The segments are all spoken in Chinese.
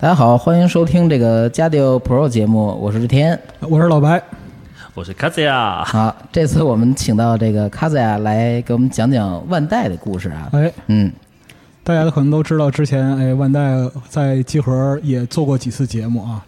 大家好，欢迎收听这个加丢 Pro 节目，我是志天，我是老白，我是卡子亚。好，这次我们请到这个卡子亚来给我们讲讲万代的故事啊。哎，嗯，大家可能都知道，之前哎，万代在集合也做过几次节目啊。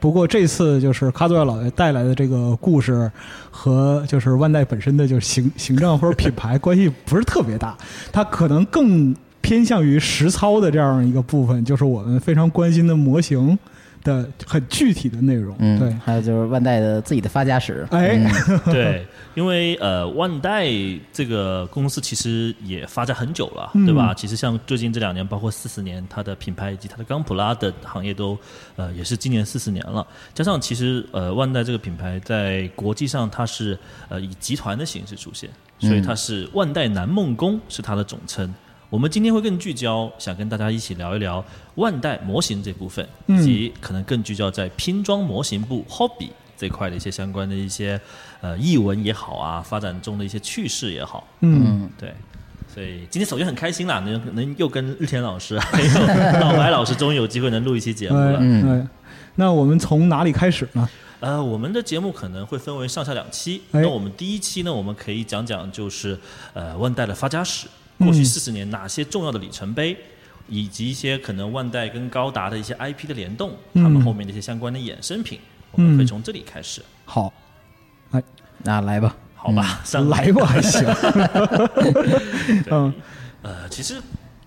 不过这次就是卡子亚老爷带来的这个故事，和就是万代本身的就是形形象或者品牌关系不是特别大，它可能更。偏向于实操的这样一个部分，就是我们非常关心的模型的很具体的内容。嗯，对，还有就是万代的自己的发家史。哎，对，因为呃，万代这个公司其实也发展很久了，对吧？其实像最近这两年，包括四十年，它的品牌以及它的钢普拉的行业都呃也是今年四十年了。加上其实呃，万代这个品牌在国际上它是呃以集团的形式出现，所以它是万代南梦宫是它的总称。我们今天会更聚焦，想跟大家一起聊一聊万代模型这部分，以及可能更聚焦在拼装模型部 hobby 这块的一些相关的一些呃译文也好啊，发展中的一些趣事也好。嗯，对。所以今天首先很开心啦，能能又跟日田老师 还有老白老师终于有机会能录一期节目了。嗯，那我们从哪里开始呢？呃，我们的节目可能会分为上下两期。那我们第一期呢，我们可以讲讲就是呃万代的发家史。过去四十年哪些重要的里程碑，以及一些可能万代跟高达的一些 IP 的联动，他们后面的一些相关的衍生品，我们会从这里开始。好，哎，那来吧，好吧，来。吧还行。嗯，呃，其实。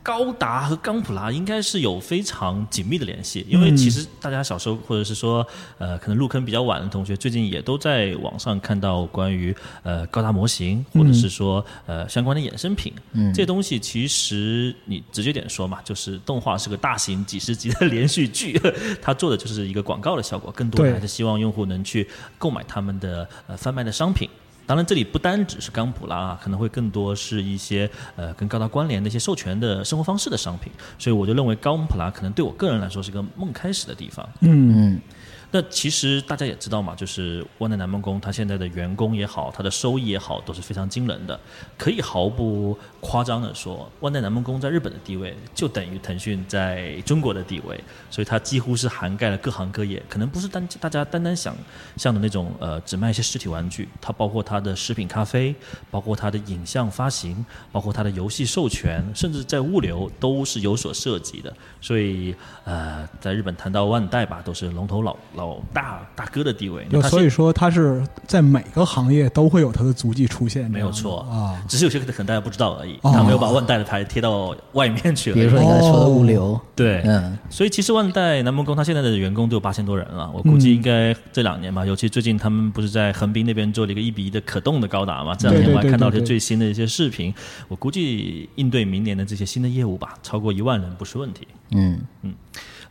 高达和钢普拉应该是有非常紧密的联系，因为其实大家小时候或者是说呃可能入坑比较晚的同学，最近也都在网上看到关于呃高达模型或者是说呃相关的衍生品。嗯，这东西其实你直接点说嘛，就是动画是个大型几十集的连续剧，它做的就是一个广告的效果，更多的还是希望用户能去购买他们的呃贩卖的商品。当然，这里不单只是钢普拉啊，可能会更多是一些呃跟高达关联的一些授权的生活方式的商品，所以我就认为钢普拉可能对我个人来说是个梦开始的地方。嗯。那其实大家也知道嘛，就是万代南梦宫，它现在的员工也好，它的收益也好，都是非常惊人的。可以毫不夸张的说，万代南梦宫在日本的地位就等于腾讯在中国的地位，所以它几乎是涵盖了各行各业。可能不是单大家单单想象的那种呃，只卖一些实体玩具，它包括它的食品咖啡，包括它的影像发行，包括它的游戏授权，甚至在物流都是有所涉及的。所以呃，在日本谈到万代吧，都是龙头老。老大大哥的地位，所以说他是在每个行业都会有他的足迹出现，没有错啊，只是有些可能大家不知道而已，他没有把万代的牌贴到外面去。比如说你刚才说的物流，对，嗯，所以其实万代南梦宫他现在的员工都有八千多人了，我估计应该这两年吧，尤其最近他们不是在横滨那边做了一个一比一的可动的高达嘛，这两天我还看到一些最新的一些视频，我估计应对明年的这些新的业务吧，超过一万人不是问题。嗯。嗯。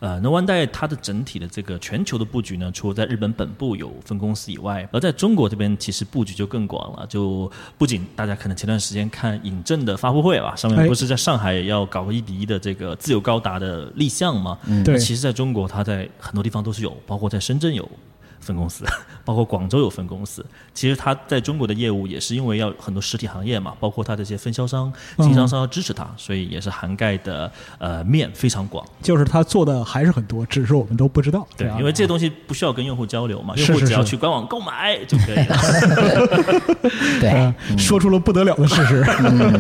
呃，那万代它的整体的这个全球的布局呢，除了在日本本部有分公司以外，而在中国这边其实布局就更广了。就不仅大家可能前段时间看尹正的发布会吧，上面不是在上海要搞个一比一的这个自由高达的立项吗？对，其实在中国它在很多地方都是有，包括在深圳有。分公司，包括广州有分公司。其实它在中国的业务也是因为要很多实体行业嘛，包括它这些分销商、经销商要支持它，所以也是涵盖的呃面非常广。就是他做的还是很多，只是我们都不知道。对，因为这些东西不需要跟用户交流嘛，用是是是户只要去官网购买就可以了。对呃，说出了不得了的事实。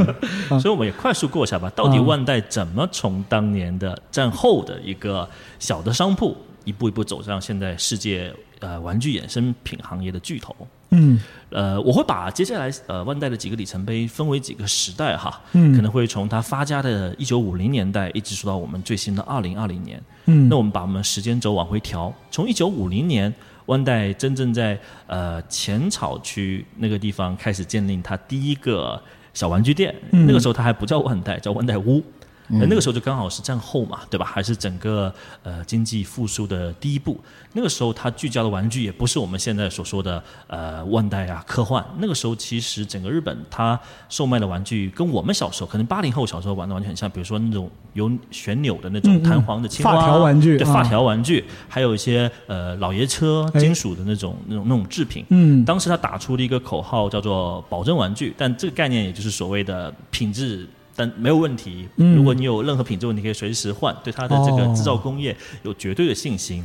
所以我们也快速过一下吧，到底万代怎么从当年的战后的一个小的商铺，一步一步走向现在世界呃玩具衍生品行业的巨头？嗯呃，我会把接下来呃万代的几个里程碑分为几个时代哈，嗯可能会从它发家的一九五零年代一直说到我们最新的二零二零年。嗯那我们把我们时间轴往回调，从一九五零年，万代真正在呃浅草区那个地方开始建立它第一个小玩具店，嗯那个时候它还不叫万代，叫万代屋。呃那个时候就刚好是战后嘛，对吧？还是整个呃经济复苏的第一步。那个时候它聚焦的玩具也不是我们现在所说的呃万代啊科幻。那个时候其实整个日本它售卖的玩具跟我们小时候可能八零后小时候玩的完全很像，比如说那种有旋钮的那种弹簧的青蛙、发条玩具发条玩具，还有一些呃老爷车、哎金属的那种那种那种制品。嗯当时他打出了一个口号，叫做“保证玩具”，但这个概念也就是所谓的品质，但没有问题。嗯如果你有任何品质问题，可以随时换，对它的这个哦制造工业有绝对的信心。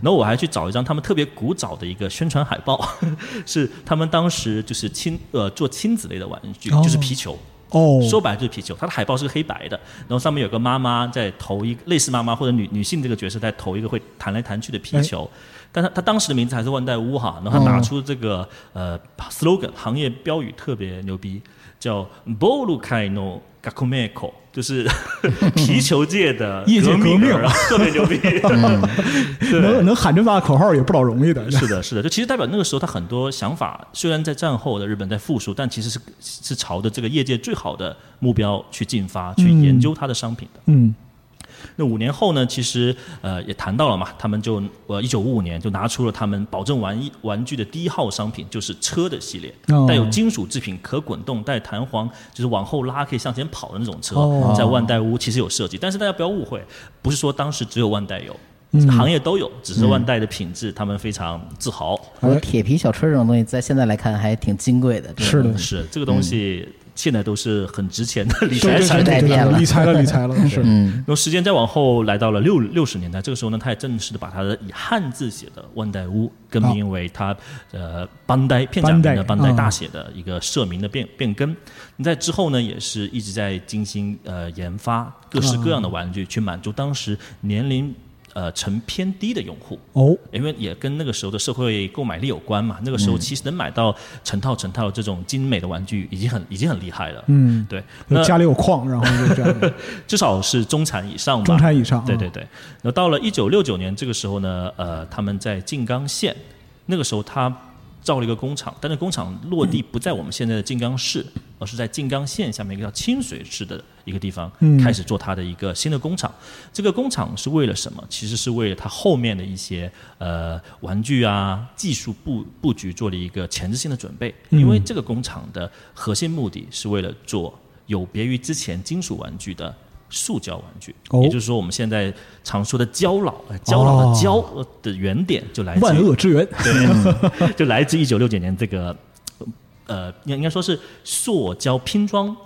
然后我还去找一张他们特别古早的一个宣传海报，是他们当时就是亲呃做亲子类的玩具，哦就是皮球。哦，说白了就是皮球，它的海报是个黑白的，然后上面有个妈妈在投一个类似妈妈或者女女性这个角色在投一个会弹来弹去的皮球，但他他当时的名字还是万代屋哈，然后他拿出这个、呃 slogan 行业标语特别牛逼，叫 “bolu kai no gakumeko”，就是 皮球界的 业界革命 特别牛逼。对能能喊这么大的口号也不老容易的。是的，是的，就其实代表那个时候他很多想法，虽然在战后的日本在复苏，但其实是是朝着这个业界最好的目标去进发，去研究它的商品的。嗯那五年后呢，其实呃也谈到了嘛，他们就呃一九五五年就拿出了他们保证玩一玩具的第一号商品，就是车的系列，哦带有金属制品、可滚动、带弹簧，就是往后拉可以向前跑的那种车，哦在万代屋其实有设计，但是大家不要误会，不是说当时只有万代有。嗯行业都有，只是万代的品质，他们非常自豪。而铁皮小车这种东西，在现在来看还挺金贵的。是的是这个东西，现在都是很值钱的理财产品。了理财了，理财了，是嗯然后时间再往后来到了六六十年代，这个时候呢，他也正式的把他的以汉字写的万代屋更名为他呃班代片假名的班代班代大写的一个社名的变变更。你在之后呢，也是一直在精心呃研发各式各样的玩具，去满足当时年龄呃成偏低的用户。哦，因为也跟那个时候的社会购买力有关嘛。那个时候其实能买到成套成套的这种精美的玩具，已经很已经很厉害了。嗯，对，那家里有矿，然后就这样，至少是中产以上吧。中产以上，啊对对对。那到了一九六九年这个时候呢，呃，他们在静冈县，那个时候他造了一个工厂，但是工厂落地不在我们现在的静冈市，而是在静冈县下面一个叫清水市的一个地方，嗯开始做它的一个新的工厂。这个工厂是为了什么？其实是为了它后面的一些呃玩具啊技术布布局做了一个前置性的准备，因为这个工厂的核心目的是为了做有别于之前金属玩具的。塑胶玩具，哦。也就是说，我们现在常说的胶老，呃胶老的胶呃的原点就来自于万恶之源，对，就来自一九六九年这个呃，应应该说是塑胶拼装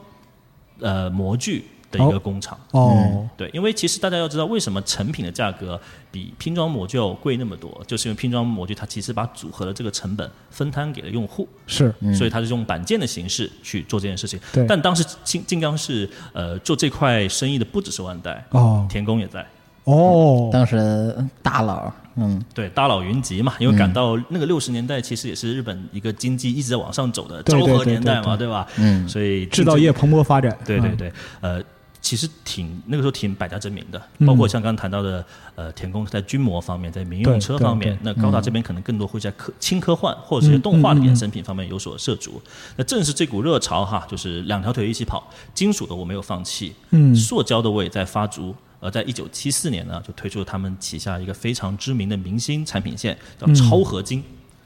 呃模具的一个哦。工厂。哦，对，因为其实大家要知道，为什么成品的价格比拼装模具要贵那么多，就是因为拼装模具它其实把组合的这个成本分摊给了用户，是，所以它是用板件的形式去做这件事情。对。但当时静静冈市呃做这块生意的不只是万代，哦田宫也在。哦，当时大佬，嗯，对，大佬云集嘛，因为赶到那个六十年代，其实也是日本一个经济一直在往上走的昭和年代嘛，对对吧？嗯。所以制造业蓬勃发展，嗯，对对对，呃，其实挺那个时候挺百家争鸣的，嗯包括像刚刚谈到的，呃，田宫在军模方面，在民用车方面，那高达这边可能更多会在科轻科幻或者是动画的衍生品方面有所涉足。那正是这股热潮哈，就是两条腿一起跑，金属的我没有放弃，嗯塑胶的我也在发足。而在一九七四年呢，就推出了他们旗下一个非常知名的明星产品线，叫超合金。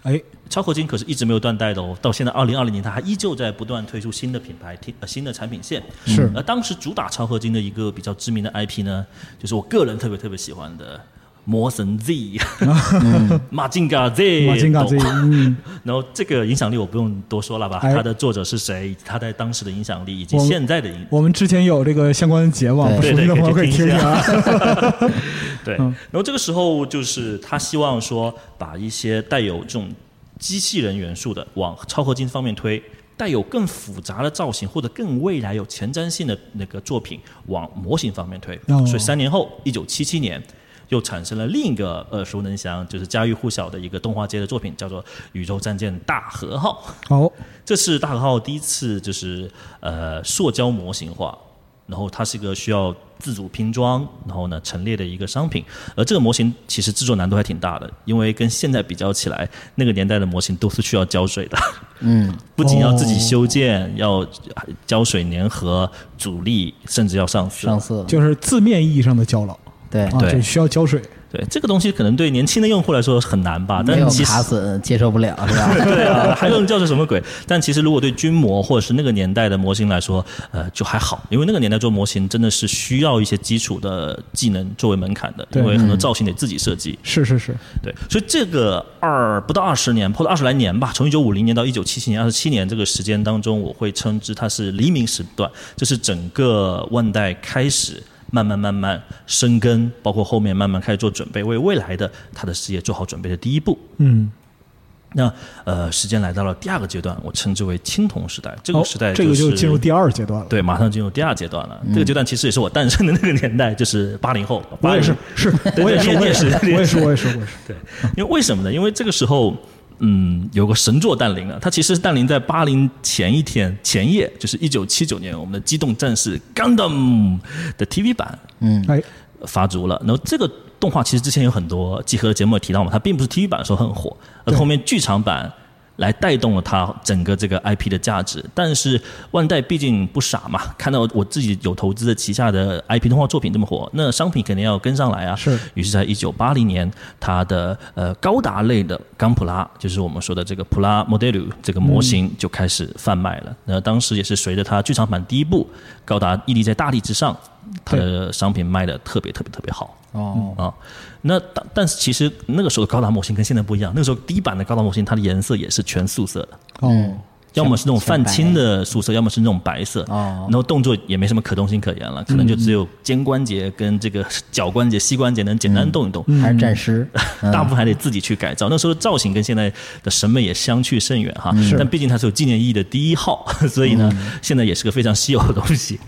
哎，超合金可是一直没有断代的哦，到现在二零二零年，它还依旧在不断推出新的品牌、新呃新的产品线。是而当时主打超合金的一个比较知名的 IP 呢，就是我个人特别特别喜欢的魔神 Z，马金嘎 Z，马金嘎 Z，嗯，然后这个影响力我不用多说了吧？哎他的作者是谁？他在当时的影响力以及现在的影，我们之前有这个相关的节目，对不熟悉的朋友可以听听啊。对。嗯然后这个时候就是他希望说，把一些带有这种机器人元素的往超合金方面推。带有更复杂的造型或者更未来有前瞻性的那个作品往模型方面推，哦所以三年后，一九七七年，又产生了另一个耳熟能详，就是家喻户晓的一个动画界的作品，叫做《宇宙战舰大和号》。好，这是大和号第一次就是呃塑胶模型化，然后它是一个需要自主拼装，然后呢陈列的一个商品。而这个模型其实制作难度还挺大的，因为跟现在比较起来，那个年代的模型都是需要胶水的。嗯，不仅要自己修建，要胶水粘合、阻力，甚至要上色。上色就是字面意义上的胶囊对，啊，对就需要浇水。对这个东西，可能对年轻的用户来说很难吧？没有但其实卡损接受不了 是吧？对啊，还能叫是什么鬼？但其实如果对军模或者是那个年代的模型来说，呃，就还好，因为那个年代做模型真的是需要一些基础的技能作为门槛的，因为很多造型得自己设计。是是是，对，所以这个二不到二十年，或者二十来年吧，从一九五零年到一九七七年，二十七年这个时间当中，我会称之它是黎明时段，这是整个万代开始慢慢慢慢生根，包括后面慢慢开始做准备，为未来的他的事业做好准备的第一步。嗯，那呃，时间来到了第二个阶段，我称之为青铜时代。这个哦时代、这个就就是进入第二阶段了。对，马上进入第二阶段了。这个阶段其实也是我诞生的那个年代，就是八零后。我也是80，是，我也是，我也是，是我也是，我也是，我也是。对，因为为什么呢？因为这个时候，嗯，有个神作诞灵了。它其实是诞灵在八零前一天前夜，就是一九七九年，我们的《机动战士 Gundam》的 TV 版哎，发足了。然后这个动画其实之前有很多集合的节目也提到嘛，它并不是 TV 版的时候很火，而后面剧场版。来带动了它整个这个 IP 的价值，但是万代毕竟不傻嘛，看到我自己有投资的旗下的 IP 动画作品这么火，那商品肯定要跟上来啊。是于是，在一九八零年，它的呃高达类的钢普拉，就是我们说的这个普拉 Model 这个模型就开始贩卖了。那当时也是随着它剧场版第一部高达屹立在大地之上，它的商品卖的特别特别特别好。哦，啊，那但但是其实那个时候的高达模型跟现在不一样，那个时候低版的高达模型它的颜色也是全素色的，哦，要么是那种泛青的素色，要么是那种白色。哦。然后动作也没什么可动性可言了，可能就只有肩关节跟这个脚关节、膝关节能简单动一动。还是战师，嗯 大部分还得自己去改造。那时候的造型跟现在的审美也相去甚远哈，但毕竟它是有纪念意义的第一号，所以呢，现在也是个非常稀有的东西。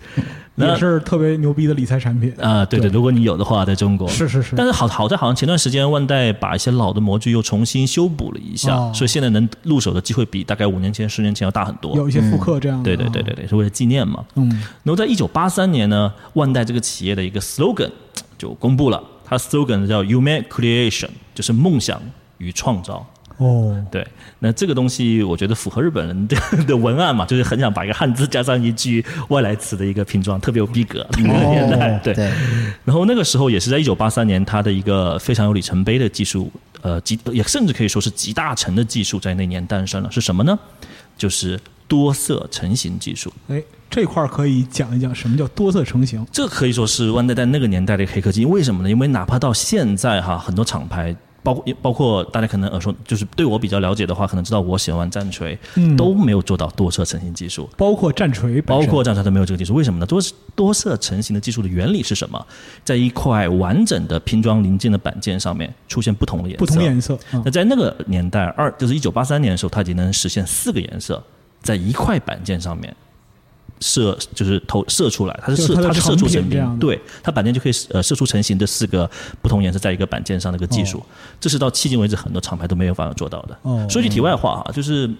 那也是特别牛逼的理财产品。啊、对对，如果你有的话，在中国是是是但是好好在好像前段时间万代把一些老的模具又重新修补了一下，哦所以现在能入手的机会比大概五年前、十年前要大很多。有一些复刻这样的。对对对对对，是为了纪念嘛。嗯，然后在一九八三年呢，万代这个企业的一个 slogan 就公布了，它 slogan 叫 “Human Creation”，就是梦想与创造。哦，对，那这个东西我觉得符合日本人的 的文案嘛，就是很想把一个汉字加上一句外来词的一个拼装，特别有逼格。那个年代，对。然后那个时候也是在一九八三年，它的一个非常有里程碑的技术，呃，极也甚至可以说是集大成的技术，在那年诞生了。是什么呢？就是多色成型技术。哎，这块儿可以讲一讲什么叫多色成型。这可以说是万代在那个年代的黑科技。为什么呢？因为哪怕到现在哈，很多厂牌。包括包括大家可能耳熟，就是对我比较了解的话，可能知道我喜欢玩战锤，嗯都没有做到多色成型技术。包括战锤，包括战锤都没有这个技术，为什么呢？多多色成型的技术的原理是什么？在一块完整的拼装零件的板件上面出现不同的颜色。不同颜色。嗯那在那个年代，二就是一九八三年的时候，它已经能实现四个颜色在一块板件上面射，就是投射出来，它是射它是射出成品对，它板件就可以呃射出成型的四个不同颜色在一个板件上的一个技术，这是到迄今为止很多厂牌都没有办法做到的。哦说句题外话啊，就是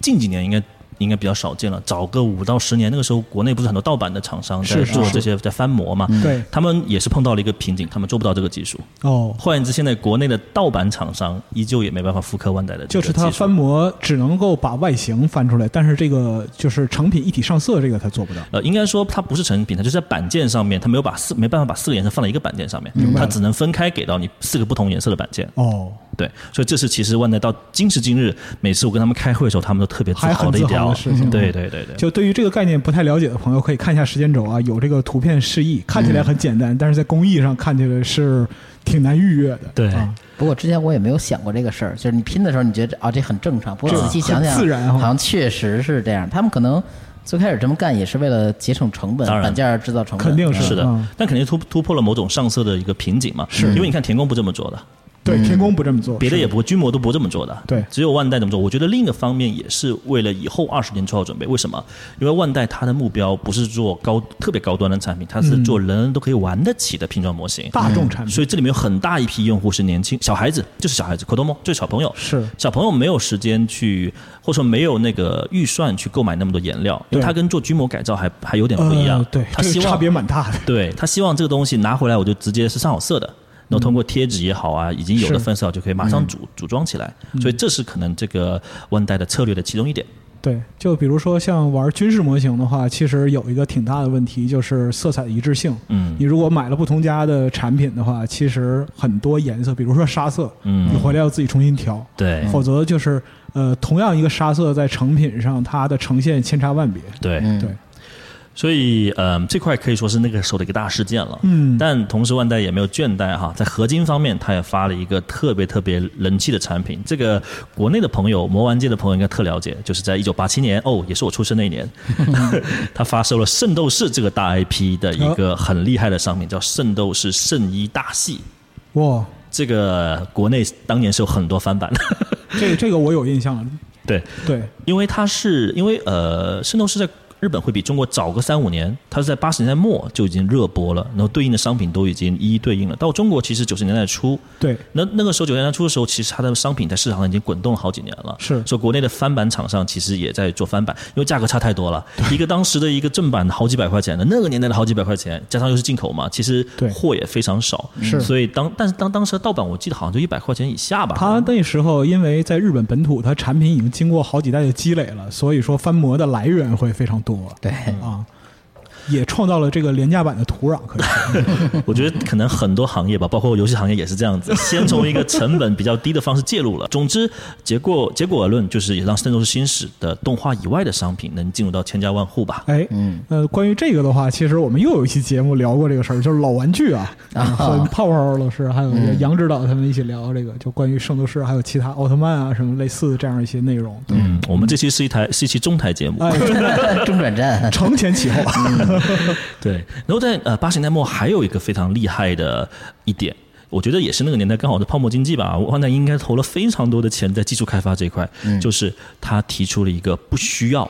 近几年应该。应该比较少见了，早个五到十年，那个时候国内不是很多盗版的厂商在做这些在翻模嘛？对他们也是碰到了一个瓶颈，他们做不到这个技术。哦，换言之，现在国内的盗版厂商依旧也没办法复刻万代的就。是它翻模只能够把外形翻出来，但是这个就是成品一体上色，这个它做不到。呃，应该说它不是成品，它就是在板件上面，它没有把四没办法把四个颜色放在一个板件上面，它只能分开给到你四个不同颜色的板件。哦，对，所以这是其实万代到今时今日，每次我跟他们开会的时候，他们都特别自豪豪的一条的事情。对对对对，就对于这个概念不太了解的朋友，可以看一下时间轴啊，有这个图片示意，看起来很简单，但是在工艺上看起来是挺难逾越的。对啊。不过之前我也没有想过这个事儿，就是你拼的时候你觉得啊这很正常，不过仔细想想，自然哈。好像确实是这样。他们可能最开始这么干也是为了节省成本，当然板件制造成本肯定是是的嗯，但肯定突突破了某种上色的一个瓶颈嘛，是。因为你看田宫不这么做的，对，天宫不这么做，别的也不会，军模都不这么做的，对只有万代这么做。我觉得另一个方面也是为了以后二十年做好准备。为什么？因为万代它的目标不是做高特别高端的产品，它是做人人都可以玩得起的拼装模型。大众产品，所以这里面有很大一批用户是年轻小孩子，就是小孩子，口头梦就是小朋友，是小朋友没有时间去，或者说没有那个预算去购买那么多颜料，因为对它跟做军模改造还还有点不一样。呃对，他希望差别蛮大的。对他希望这个东西拿回来，我就直接是上好色的，然后通过贴纸也好啊，已经有的是分色好就可以马上组组装起来，所以这是可能这个万代的策略的其中一点。对，就比如说像玩军事模型的话，其实有一个挺大的问题，就是色彩的一致性。嗯你如果买了不同家的产品的话，其实很多颜色，比如说沙色，嗯你回来要自己重新调，对否则就是呃，同样一个沙色在成品上，它的呈现千差万别。对，嗯对，所以嗯，这块可以说是那个时候的一个大事件了。嗯，但同时，万代也没有倦怠哈，在合金方面，它也发了一个特别特别人气的产品。这个国内的朋友，魔玩界的朋友应该特了解，就是在一九八七年，哦，也是我出生那一年 他发售了《圣斗士》这个大 IP 的一个很厉害的商品，叫《圣斗士圣衣大戏》。哇，这个国内当年是有很多翻版的，这个这个我有印象了。对，对，因为它是因为呃，圣斗士在日本会比中国早个三五年，它是在八十年代末就已经热播了，然后对应的商品都已经一一对应了。到中国其实九十年代初，对，那那个时候九十年代初的时候，其实它的商品在市场上已经滚动了好几年了。是所以国内的翻版厂商其实也在做翻版，因为价格差太多了。一个当时的一个正版好几百块钱的，那个年代的好几百块钱，加上又是进口嘛，其实对货也非常少。是所以当但是当当时的盗版，我记得好像就一百块钱以下吧。它那时候因为在日本本土，它产品已经经过好几代的积累了，所以说翻模的来源会非常多。对，啊，也创造了这个廉价版的土壤，可以。我觉得可能很多行业吧，包括游戏行业也是这样子，先从一个成本比较低的方式介入了。总之，结果结果而论，就是也让《圣斗士星矢》的动画以外的商品能进入到千家万户吧。哎，嗯，呃，关于这个的话，其实我们又有一期节目聊过这个事儿，就是老玩具啊，啊和泡泡老师还有嗯杨指导他们一起聊这个，就关于圣斗士还有其他奥特曼啊什么类似的这样一些内容。嗯，我们这期是一台是一期中台节目，哎，中转站，承前启后，对。然后在呃八十年代末还有一个非常厉害的一点。我觉得也是那个年代刚好是泡沫经济吧，万代应该投了非常多的钱在技术开发这一块，就是他提出了一个不需要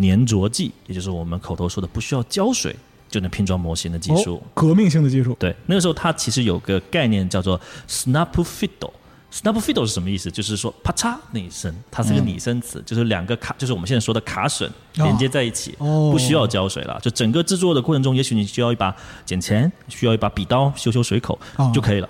粘着剂，也就是我们口头说的不需要胶水就能拼装模型的技术。哦，革命性的技术，对，那个时候他其实有个概念叫做 snap fiddle。Snap fiddle 是什么意思？就是说啪嚓那一声，它是个拟声词，就是两个卡，就是我们现在说的卡榫连接在一起，哦不需要胶水了。就整个制作的过程中，也许你需要一把剪钳，需要一把笔刀修修水口、哦就可以了。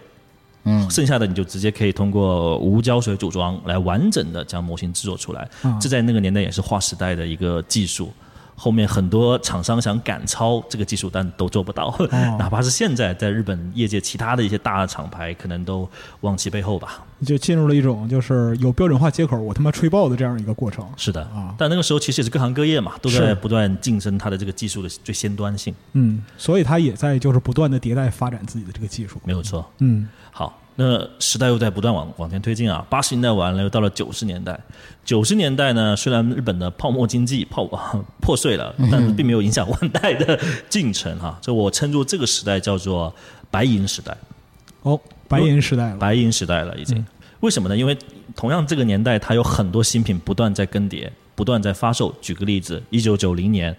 嗯，剩下的你就直接可以通过无胶水组装来完整的将模型制作出来。啊这在那个年代也是划时代的一个技术。后面很多厂商想赶超这个技术，但都做不到。哦 哪怕是现在在日本业界其他的一些大的厂牌，可能都望其背后吧。就进入了一种就是有标准化接口，我他妈吹爆的这样一个过程。是的，啊但那个时候其实也是各行各业嘛，都在不断晋升它的这个技术的最先端性，嗯，所以它也在就是不断的迭代发展自己的这个技术。没有错。嗯，好，那时代又在不断往往前推进啊。八十年代完了，又到了九十年代。九十年代呢，虽然日本的泡沫经济泡 破碎了，但是并没有影响万代的进程哈、所以我称作这个时代叫做白银时代，哦，白银时代了。白银时代了已经。为什么呢？因为同样这个年代，它有很多新品不断在更迭，不断在发售。举个例子，一九九零年，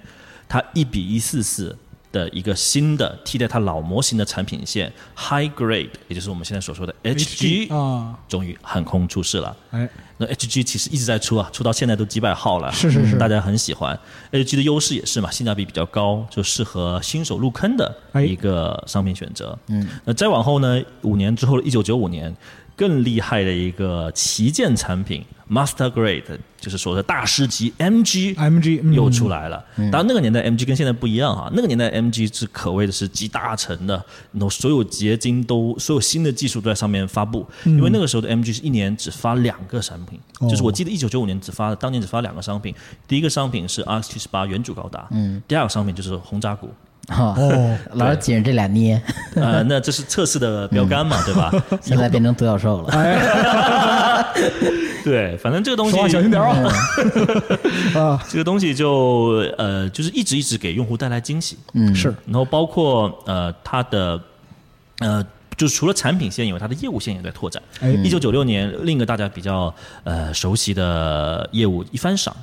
它一比一四四的一个新的替代它老模型的产品线 High Grade，也就是我们现在所说的 HG，啊，终于横空出世了。哎，那 HG 其实一直在出啊，出到现在都几百号了，是是是大家很喜欢。HG 的优势也是嘛，性价比比较高，就适合新手入坑的哎一个商品选择。嗯，那再往后呢，五年之后的一九九五年，更厉害的一个旗舰产品 Master Grade，就是说的大师级 MG。MG 嗯。又出来了，当然那个年代 MG 跟现在不一样啊，那个年代 MG 是可谓的是集大成的，然后所有结晶都所有新的技术都在上面发布，因为那个时候的 MG 是一年只发两个产品，哦。就是我记得一九九五年只发当年只发两个商品，第一个商品是 RX 七十八原主高达，嗯，第二个商品就是轰炸鼓，哈哦，老是紧着这俩捏，呃，那这是测试的标杆嘛，对吧？现在变成独角兽了。对，反正这个东西说话小心点啊！啊，这个东西就呃，就是一直一直给用户带来惊喜，嗯，是。然后包括呃它的呃。就是除了产品线以外，它的业务线也在拓展。哎。一九九六年，另一个大家比较呃熟悉的业务一番赏，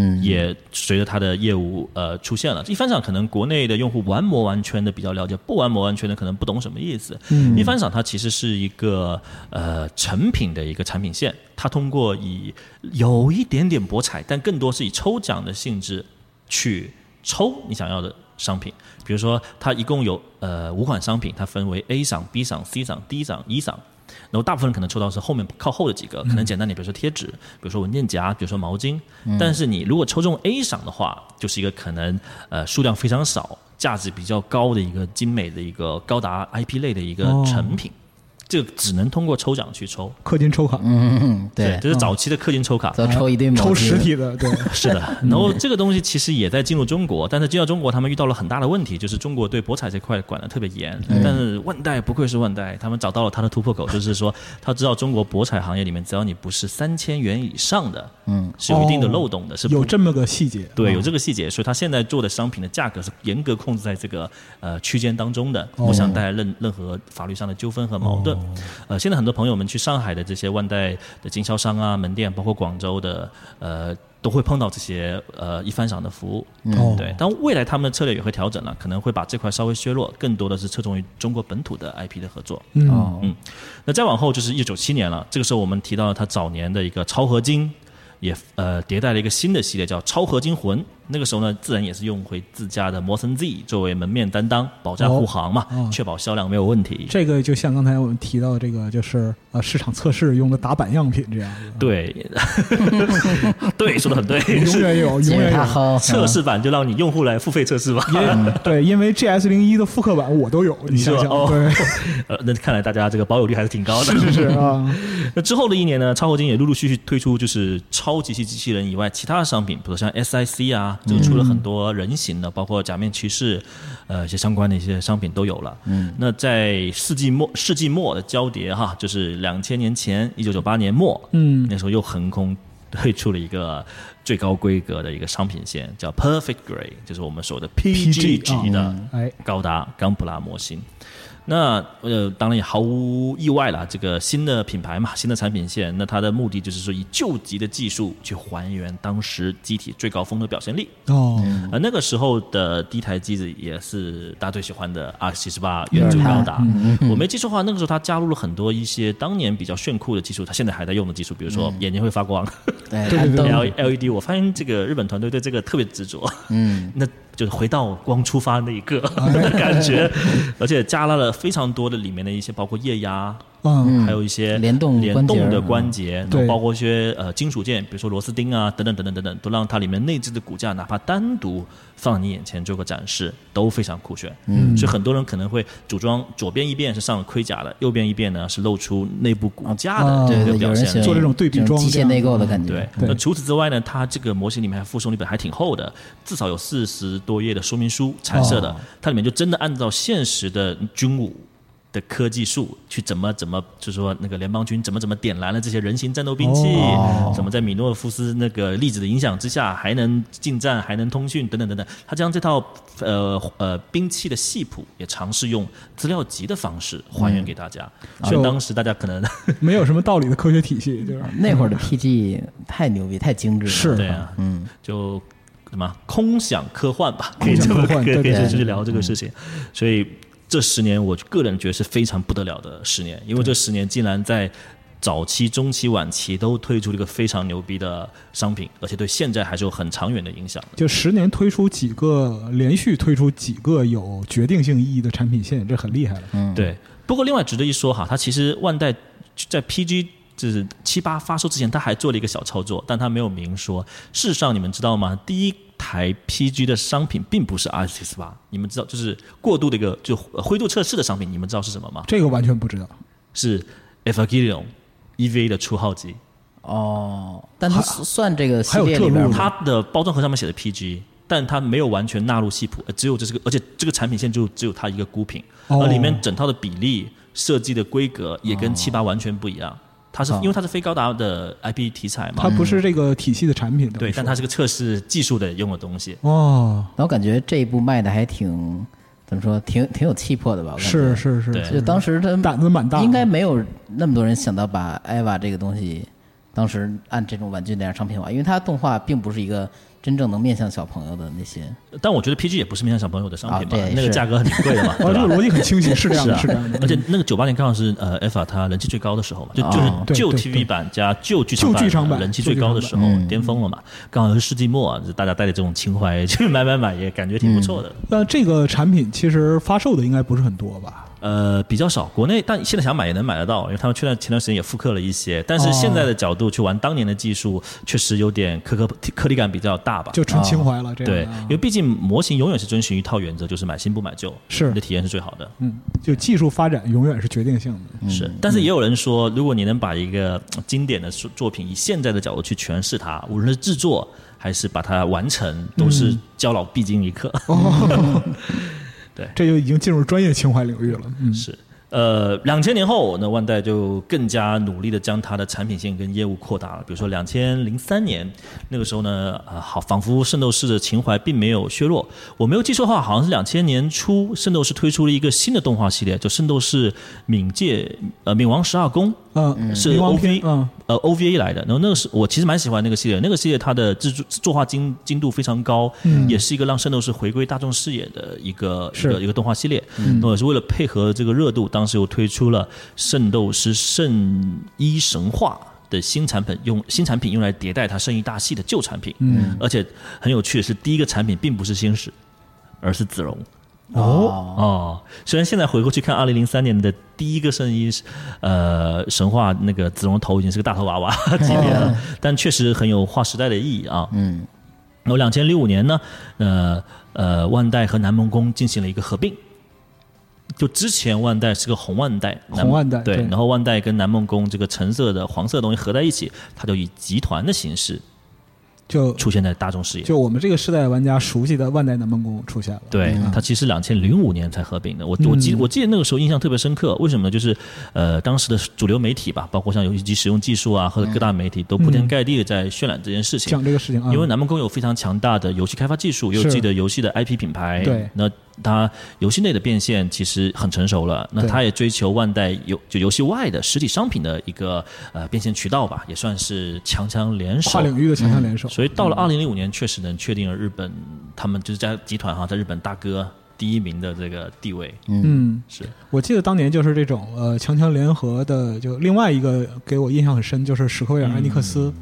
嗯，也随着它的业务呃出现了。一番赏可能国内的用户玩魔玩圈的比较了解，不玩魔玩圈的可能不懂什么意思。嗯一番赏它其实是一个呃成品的一个产品线，它通过以有一点点博彩，但更多是以抽奖的性质去抽你想要的商品。比如说，它一共有呃五款商品，它分为 A 赏、B 赏、C 赏、D 赏、E 赏。然后大部分人可能抽到是后面靠后的几个，可能简单点，比如说贴纸，比如说文件夹，比如说毛巾。但是你如果抽中 A 赏的话，就是一个可能呃数量非常少、价值比较高的一个精美的一个高达 IP 类的一个哦成品。这个只能通过抽奖去抽，氪金抽卡，嗯，对，这是早期的氪金抽卡。都抽一堆毛抽实体的，对，是的，然后这个东西其实也在进入中国，但是进到中国，他们遇到了很大的问题，就是中国对博彩这块管得特别严。但是万代不愧是万代，他们找到了他的突破口，就是说 他知道中国博彩行业里面，只要你不是三千元以上的，嗯，是有一定的漏洞的，是不有这么个细节，对，啊有这个细节，所以他现在做的商品的价格是严格控制在这个呃区间当中的，哦。不想带来任任何法律上的纠纷和矛盾。呃，现在很多朋友们去上海的这些万代的经销商啊、门店，包括广州的呃。都会碰到这些呃一番赏的服务，哦对。但未来他们的策略也会调整了，可能会把这块稍微削弱，更多的是侧重于中国本土的 IP 的合作。嗯，哦，嗯，那再往后就是一九七年了，这个时候我们提到了他早年的一个超合金，也呃迭代了一个新的系列叫超合金魂。那个时候呢，自然也是用回自家的摩森 Z 作为门面担当，保驾护航嘛，哦确保销量没有问题。这个就像刚才我们提到的这个，就是呃市场测试用的打板样品这样子，对，对，说的很对，永是远有，永远有。测试版就让你用户来付费测试吧。因对，因为 GS 零一的复刻版我都有，你想想，对，呃，那看来大家这个保有率还是挺高的。是是是啊，那之后的一年呢，超合金也陆陆续续推出就是超级系机器人以外其他的商品，比如像 SIC 啊，这个出了很多人形的，包括假面骑士，呃，一些相关的一些商品都有了。嗯，那在世纪末世纪末的交叠哈，就是两千年前，一九九八年末，嗯。那时候又横空推出了一个最高规格的一个商品线，叫 Perfect Grey，就是我们说的 PG 级的哎，高达钢普拉模型。那呃，当然也毫无意外了，这个新的品牌嘛，新的产品线，那它的目的就是说以救急的技术去还原当时机体最高峰的表现力。哦，而那个时候的第一台机子也是大家最喜欢的 R 七十八原主高达。我没记错的话，那个时候它加入了很多一些当年比较炫酷的技术，它现在还在用的技术，比如说眼睛会发光 LED。我发现这个日本团队对这个特别执着。嗯，那就是回到光出发那一个 的感觉，而且加了了非常多的里面的一些，包括液压，嗯，还有一些联动联动的嗯关节，然后包括一些呃金属件，比如说螺丝钉啊等等等等等等，都让它里面内置的骨架，哪怕单独放你眼前做个展示，都非常酷炫。嗯，所以很多人可能会组装左边一边是上了盔甲的，右边一边呢是露出内部骨架啊的这个表现。力。做这种对比装机械内构的感觉，对，对。那除此之外呢，它这个模型里面还附送了一本还挺厚的，至少有四十多页的说明书，彩色的，哦。它里面就真的按照现实的军武。的科技术去怎么怎么，就是说那个联邦军怎么怎么点燃了这些人形战斗兵器，哦。怎么在米诺夫斯那个粒子的影响之下还能近战，还能通讯等等等等。他将这套呃呃兵器的系谱也尝试用资料集的方式还原给大家，所以就当时大家可能 没有什么道理的科学体系，就是。那会儿的 PG 太牛逼，太精致了，是。对啊，嗯，就什么空想科幻吧，可以这么空想科幻可以可以对对去聊这个事情。所以这十年，我个人觉得是非常不得了的十年，因为这十年竟然在早期、中期、晚期都推出了一个非常牛逼的商品，而且对现在还是有很长远的影响的。就十年推出几个，连续推出几个有决定性意义的产品线，这很厉害了。嗯，对，不过另外值得一说哈，它其实万代在 PG 就是七八发售之前，它还做了一个小操作，但它没有明说。事实上，你们知道吗？第一台 PG 的商品并不是 RX 八，你们知道，就是过度的一个就灰度测试的商品，你们知道是什么吗？这个完全不知道。是 Evangelion EVA 的初号机，哦，但它还算这个系列里边吗？它的包装盒上面写的 PG。但它没有完全纳入系谱，呃只有这是个，而且这个产品线就只有它一个孤品，哦而里面整套的比例、设计的规格也跟七八完全不一样。它是哦因为它是非高达的 IP 题材嘛。它，不是这个体系的产品，对，但它是个测试技术的用的东西。哦，那我感觉这一部卖的还挺怎么说，挺挺有气魄的吧？我感觉。是，是是，对。就当时他胆子蛮大，应该没有那么多人想到把艾娃这个东西，当时按这种玩具那样商品化，因为它动画并不是一个真正能面向小朋友的那些。但我觉得 PG 也不是面向小朋友的商品嘛，那个价格很贵的嘛，哦，对吧？这个逻辑很清晰，是这样的，是啊是这样的。而且那个九八年刚好是呃 F 它人气最高的时候嘛，就哦就是旧 TV 版加旧剧场旧剧场版人气最高的时候巅峰了嘛，刚好是世纪末啊，就大家带着这种情怀去买买买，也感觉挺不错的。那这个产品其实发售的应该不是很多吧？呃，比较少，国内但现在想买也能买得到，因为他们去年前段时间也复刻了一些，但是哦现在的角度去玩当年的技术，确实有点颗颗颗粒感比较大吧。就纯情怀了，这样对因为毕竟模型永远是遵循一套原则，就是买新不买旧，是你的体验是最好的。嗯，就技术发展永远是决定性的。是，但是也有人说，如果你能把一个呃经典的作作品以现在的角度去诠释它，无论是制作还是把它完成，都是教老必经一课。哦，这就已经进入专业情怀领域了。嗯，是。呃，两千年后，那万代就更加努力的将它的产品线跟业务扩大了。比如说两千零三年那个时候呢，啊，好，仿佛圣斗士的情怀并没有削弱。我没有记错的话，好像是两千年初，圣斗士推出了一个新的动画系列，就圣斗士冥界呃冥王十二宫，嗯，是冥王篇 OV 嗯，呃 OVA 来的。然后那个是我其实蛮喜欢那个系列，那个系列它的制作作画精精度非常高，嗯也是一个让圣斗士回归大众视野的一个一个一个动画系列。那么也是为了配合这个热度，当时又推出了《圣斗士圣衣神话》。的新产品用新产品用来迭代它圣衣大系的旧产品，嗯，而且很有趣的是，第一个产品并不是星矢，而是子龙。哦，哦，虽然现在回过去看二零零三年的第一个圣衣，呃，神话那个子龙头已经是个大头娃娃 级别了，但确实很有划时代的意义啊。嗯，然后两千零五年呢，呃呃，万代和南梦宫进行了一个合并。就之前万代是个红万代，南红万代对，对。然后万代跟南梦宫这个橙色的、黄色的东西合在一起，它就以集团的形式就出现在大众视野。就我们这个时代玩家熟悉的万代南梦宫出现了。对，它其实两千零五年才合并的。我我记嗯我记得那个时候印象特别深刻，为什么呢？就是呃，当时的主流媒体吧，包括像游戏机使用技术啊，或者各大媒体都铺天盖地的在渲染这件事情。讲这个事情啊，因为南梦宫有非常强大的游戏开发技术，有是自己的游戏的 IP 品牌，对那它游戏内的变现其实很成熟了。那对它也追求万代游就游戏外的实体商品的一个呃变现渠道吧，也算是强强联手跨。领域的强强联手。所以到了二零零五年，确实能确定了日本他们就是在集团哈，在日本大哥第一名的这个地位。嗯，是我记得当年就是这种呃强强联合的，就另外一个给我印象很深，就是史克威尔艾尼克斯，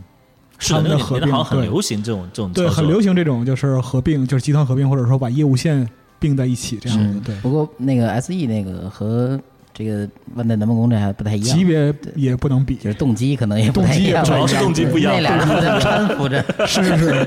是的，他们的那个年代好像很流行这种这种对，很流行这种就是合并，就是集团合并，或者说把业务线并在一起这样子。对，不过那个 S E 那个和这个万代南梦宫这还不太一样。级，别也不能比。就是动机可能也不太一样，动机也不太一样。主要是动机不一样。那俩人在搀扶着，是是。是，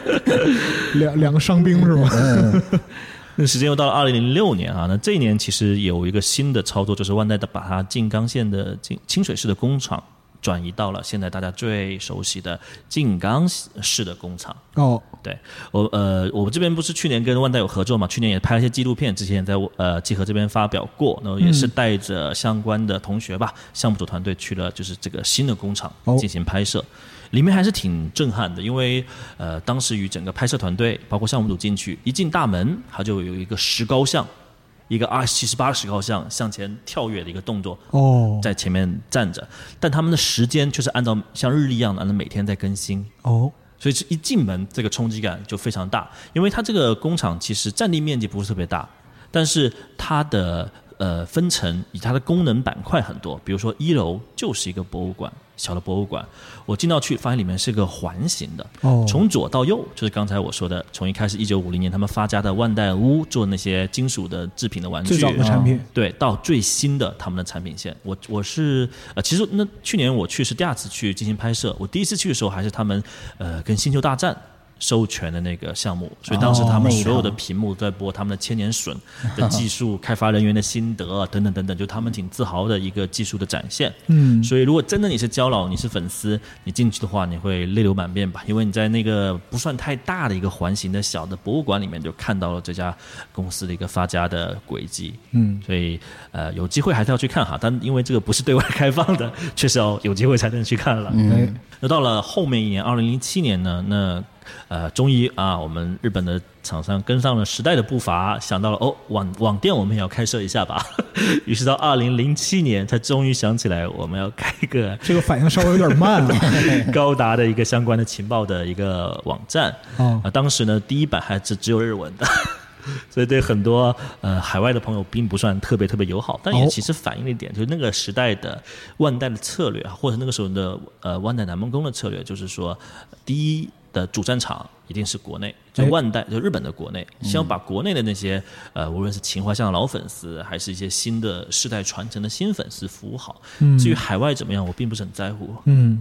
两两个伤兵是吗？那时间又到了二零零六年啊，那这一年其实有一个新的操作，就是万代的把它静冈县的清清水市的工厂转移到了现在大家最熟悉的静冈市的工厂。哦，对我呃，我们这边不是去年跟万代有合作嘛？去年也拍了一些纪录片，之前也在呃集合这边发表过，然后也是带着相关的同学吧，项目组团队去了就是这个新的工厂哦进行拍摄。里面还是挺震撼的，因为呃，当时与整个拍摄团队，包括项目组进去，一进大门，它就有一个石膏像，一个二七十八石膏像向前跳跃的一个动作，哦，在前面站着，但他们的时间却是按照像日历一样的，按照每天在更新。哦，所以这一进门，这个冲击感就非常大，因为它这个工厂其实占地面积不是特别大，但是它的呃分层，以它的功能板块很多，比如说一楼就是一个博物馆。小的博物馆，我进到去发现里面是个环形的，哦从左到右就是刚才我说的，从一开始一九五零年他们发家的万代屋做那些金属的制品的玩具，最早的产品，对，到最新的他们的产品线，我我是呃，其实那去年我去是第二次去进行拍摄，我第一次去的时候还是他们呃跟星球大战。授权的那个项目，所以当时他们所有的屏幕都在播他们的千年隼的技术、开发人员的心得等等等等，就他们挺自豪的一个技术的展现。嗯，所以，如果真的你是焦老，你是粉丝，你进去的话，你会泪流满面吧？因为你在那个不算太大的一个环形的小的博物馆里面，就看到了这家公司的一个发家的轨迹。嗯，所以呃，有机会还是要去看哈。但因为这个不是对外开放的，确实要有机会才能去看了。嗯，那到了后面一年，二零零七年呢，那呃，终于啊，我们日本的厂商跟上了时代的步伐，想到了哦，网网店我们也要开设一下吧。于是到二零零七年，才终于想起来我们要开一个 这个反应稍微有点慢啊。高达的一个相关的情报的一个网站。哦啊，当时呢，第一版还只只有日文的。所以对很多呃海外的朋友并不算特别特别友好，但也哦其实反映了一点，就是那个时代的万代的策略啊，或者那个时候的呃万代南梦宫的策略，就是说，第一的主战场一定是国内，就哎万代就日本的国内，希望把国内的那些呃无论是情怀向的老粉丝，还是一些新的世代传承的新粉丝服务好。嗯至于海外怎么样，我并不是很在乎。嗯，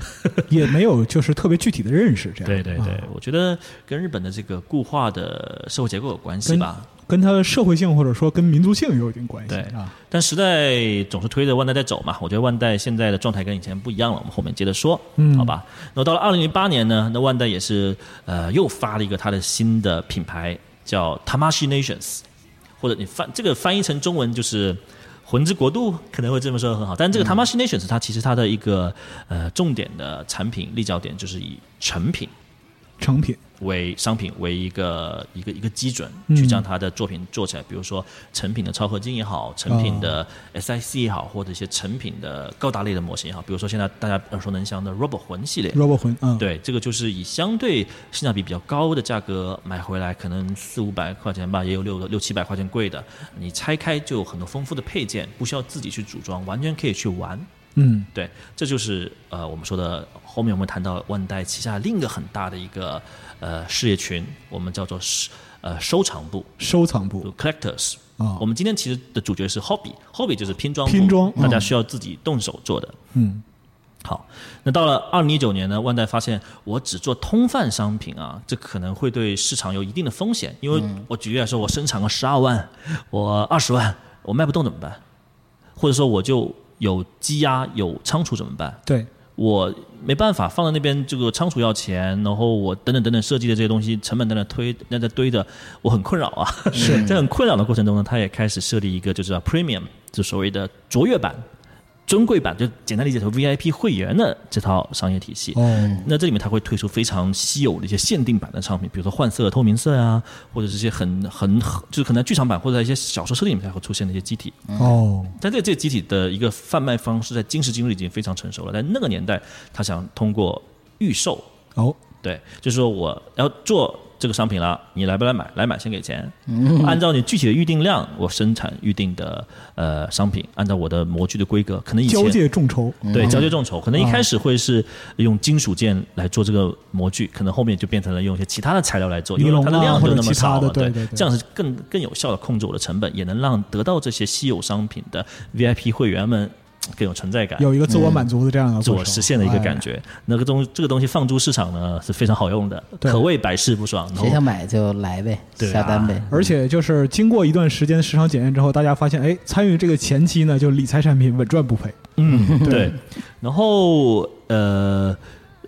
也没有就是特别具体的认识，这样 对对对啊，我觉得跟日本的这个固化的社会结构有关系吧。跟它的社会性或者说跟民族性有一定关系对啊。但时代总是推着万代在走嘛，我觉得万代现在的状态跟以前不一样了，我们后面接着说，嗯好吧？那到了二零零八年呢，那万代也是呃又发了一个它的新的品牌，叫 Tamashi Nations，或者你翻这个翻译成中文就是。魂之国度可能会这么说很好，但这个 Tamashi Nations 它其实它的一个呃重点的产品立脚点就是以成品成品，为商品为一个一个一个基准，嗯去将他的作品做起来。比如说成品的超合金也好，成品的 SIC 也好，或者一些成品的高达类的模型也好。比如说现在大家耳熟能详的 Robo 魂系列，Robo 魂，嗯，，对，这个就是以相对性价比比较高的价格买回来，可能四五百块钱吧，也有六六七百块钱贵的。你拆开就有很多丰富的配件，不需要自己去组装，完全可以去玩。嗯，对，这就是呃我们说的后面我们谈到万代旗下另一个很大的一个呃事业群，我们叫做收呃收藏部。收藏部。就 collectors。啊。我，们今天其实的主角是 hobby，hobby 就是拼装，拼装大家嗯。需要自己动手做的。嗯，好，那到了二零一九年呢，万代发现我只做通贩商品啊，这可能会对市场有一定的风险，因为我举例来说，我生产个十二万，我二十万，我卖不动怎么办？或者说我就有积压、有仓储怎么办？对，我没办法放在那边，这个仓储要钱，然后我等等等等设计的这些东西成本在那推，那在堆着，我很困扰啊。是 在很困扰的过程中呢，他也开始设立一个就是叫 premium，就所谓的卓越版、尊贵版，就简单理解成 VIP 会员的这套商业体系。哦，那这里面它会推出非常稀有的一些限定版的商品，比如说换色、透明色啊、或者是一些很很很就是可能剧场版或者在一些小说设定里面才会出现的一些机体。哦，但这这个机体的一个贩卖方式在今时今日已经非常成熟了，在那个年代，他想通过预售，哦，对，就是说我要做这个商品了，你来不来买？来买先给钱，按照你具体的预定量，我生产预定的呃商品，按照我的模具的规格，可能以前交界众筹，对，交界众筹，可能一开始会是用金属件来做这个模具，可能后面就变成了用一些其他的材料来做，因为它的量就那么少了，对。这样是更更有效的控制我的成本，也能让得到这些稀有商品的 VIP 会员们更有存在感。有一个自我满足的这样的自我实现的一个哎感觉，那个东这个东西放诸市场呢是非常好用的，可谓百试不爽。谁想买就来呗，对啊下单呗。而且就是经过一段时间的市场检验之后，大家发现，哎，参与这个前期呢，就理财产品稳赚不赔。嗯，对。然后呃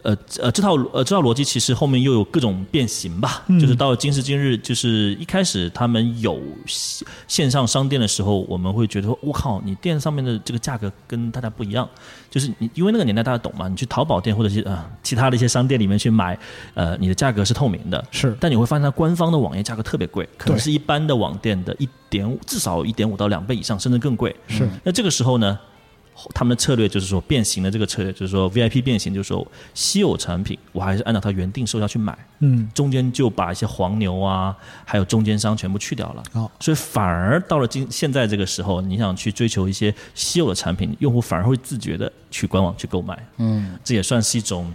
呃呃，这套呃这套逻辑其实后面又有各种变形吧。嗯就是到了今时今日，就是一开始他们有线线上商店的时候，我们会觉得说，我靠，你店上面的这个价格跟大家不一样。就是你因为那个年代大家懂嘛，你去淘宝店或者是啊、其他的一些商店里面去买，呃，你的价格是透明的。是但你会发现它官方的网页价格特别贵，可能是一般的网店的一点五，至少一点五到两倍以上，甚至更贵。是，那这个时候呢他们的策略就是说变形的这个策略，就是说 VIP 变形，就是说稀有产品我还是按照它原定售价去买，嗯，中间就把一些黄牛啊，还有中间商全部去掉了。哦，所以反而到了今现在这个时候，你想去追求一些稀有的产品，用户反而会自觉的去官网去购买。嗯，这也算是一种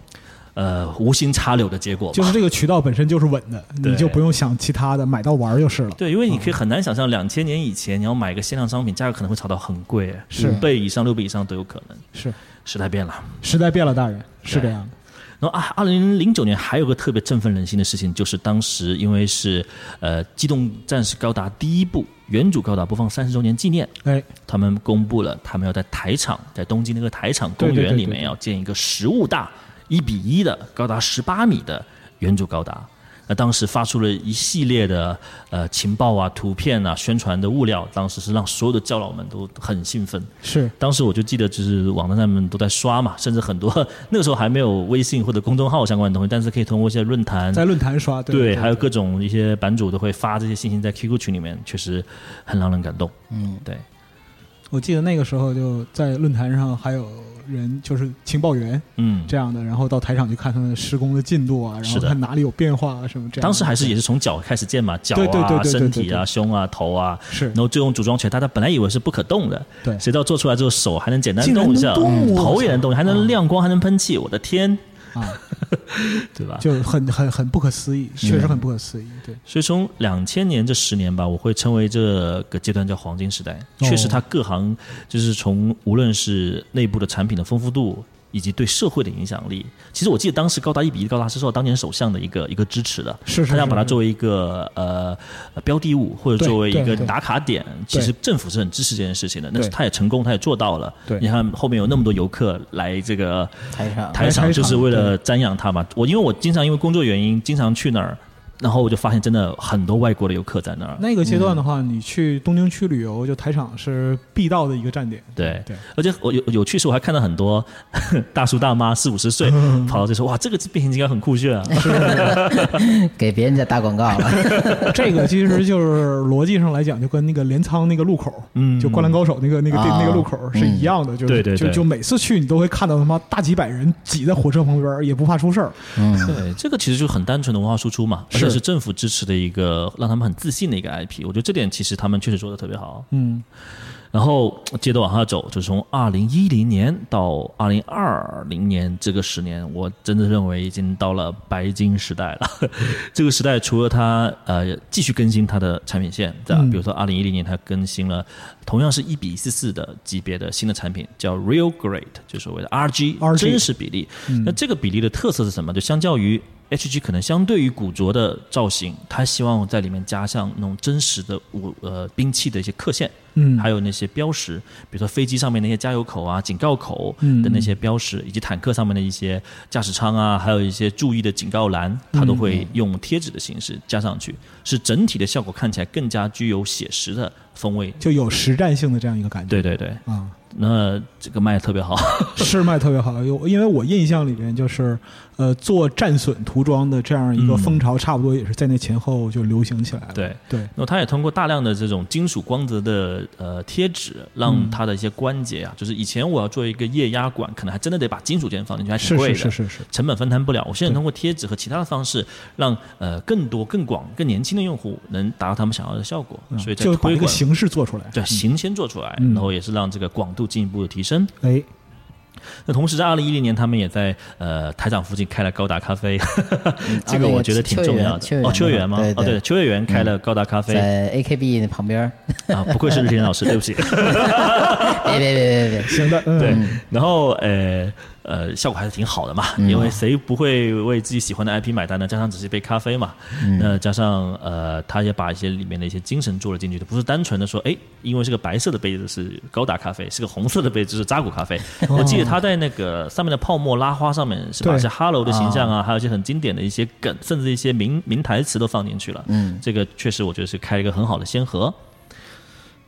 呃无心插柳的结果。就是这个渠道本身就是稳的，你就不用想其他的，买到玩儿就是了。对，因为你可以很难想象，两千年以前你要买一个限量商品，价格可能会炒到很贵，是五倍以上、六倍以上都有可能。是时代变了。时代变了，大人是这样的。然后啊，二零零九年还有个特别振奋人心的事情，就是当时因为是呃《机动战士高达》第一部原主高达播放三十周年纪念，哎，他们公布了他们要在台场，在东京那个台场公园里面要建一个食物大一比一的高达十八米的原主高达。那当时发出了一系列的呃情报啊、图片啊、宣传的物料，当时是让所有的教老们都很兴奋。是当时我就记得，就是网站上面都在刷嘛，甚至很多那个时候还没有微信或者公众号相关的东西，但是可以通过一些论坛，在论坛刷，对对，还有各种一些版主都会发这些信息在 QQ 群里面，确实很让人感动。嗯，对，我记得那个时候就在论坛上还有人就是情报员嗯，这样的，然后到台场去看他们施工的进度啊，然后是的看哪里有变化啊什么这样。当时还是也是从脚开始建嘛，脚啊、对对对对对身体啊、胸啊、头啊，是。然后最终组装起来，大家本来以为是不可动的，对。谁知道做出来之后手还能简单动一下，嗯头也能动，还能啊亮光，还能喷气，我的天，啊，对吧？就很很很不可思议，确实很不可思议。对，所以从两千年这十年吧，我会称为这个阶段叫黄金时代。哦确实，它各行就是从无论是内部的产品的丰富度，以及对社会的影响力。其实我记得当时高达一比一高达是受到当年首相的一个一个支持的，是是他想把它作为一个呃呃标的物或者作为一个打卡点。其实政府是很支持这件事情的，那对他也成功，他也做到了。对你看后面有那么多游客来这个台上台场，台场就是为了瞻仰他嘛。我因为我经常因为工作原因经常去那儿，然后我就发现真的很多外国的游客在那儿。那个阶段的话，你去东京区旅游，就台场是必到的一个站点。对对，而且我有有趣是，我还看到很多 大叔大妈四五十岁跑到这说：“哇，这个变形金刚很酷炫啊。给别人家打广告。了。这个其实就是逻辑上来讲，就跟那个镰仓那个路口，嗯。就《灌篮高手》那个那个那个路口是一样的，就是对对对。就就每次去你都会看到他妈大几百人挤在火车旁边，也不怕出事儿。嗯！”，对，这个其实就很单纯的文化输出嘛，而且是是政府支持的一个让他们很自信的一个 IP。我觉得这点其实他们确实做的特别好。嗯，然后接着往下走，就是从二零一零年到二零二零年这个十年，我真的认为已经到了白金时代了。这个时代除了它呃继续更新它的产品线，对吧？嗯比如说二零一零年它更新了同样是一比一四四的级别的新的产品，叫 Real Great，就所谓的 RG RG 真实比例。那这个比例的特色是什么？就相较于 HG 可能相对于古着的造型，他希望在里面加上那种真实的武呃兵器的一些刻线，嗯还有那些标识，比如说飞机上面那些加油口啊、警告口嗯的那些标识，以及坦克上面的一些驾驶舱啊，还有一些注意的警告栏，它都会用贴纸的形式加上去，是整体的效果看起来更加具有写实的风味。就有实战性的这样一个感觉。对对对，啊，那这个卖的特别好。是卖特别好，有因为我印象里面就是，呃，做战损涂装的这样一个风潮，差不多也是在那前后就流行起来了。对对，那它也通过大量的这种金属光泽的呃贴纸，让它的一些关节啊，就是以前我要做一个液压管，可能还真的得把金属件放进去，还挺是贵的。是是是是，成本分摊不了。我现在通过贴纸和其他的方式，让呃更多、更广、更年轻的用户能达到他们想要的效果。所以就把推广这个形式做出来。对形先做出来，嗯然后也是让这个广度进一步的提升。哎，那同时在二零一零年，他们也在呃台长附近开了高达咖啡，这个啊我觉得挺重要的。秋哦，秋叶原吗？对哦，对，秋叶原开了高达咖啡。在 AKB 那旁边儿，啊，不愧是日天老师，对不起。别别别别别，行。的，嗯，对，然后呃呃，效果还是挺好的嘛，因为谁不会为自己喜欢的 IP 买单呢？加上只是一杯咖啡嘛，那加上呃，他也把一些里面的一些精神做了进去的，不是单纯的说，哎，因为是个白色的杯子是高达咖啡，是个红色的杯子是扎古咖啡。我记得他在那个上面的泡沫拉花上面是把对一些 Hello 的形象啊，还有一些很经典的一些梗，甚至一些名名台词都放进去了。嗯，这个确实我觉得是开了一个很好的先河。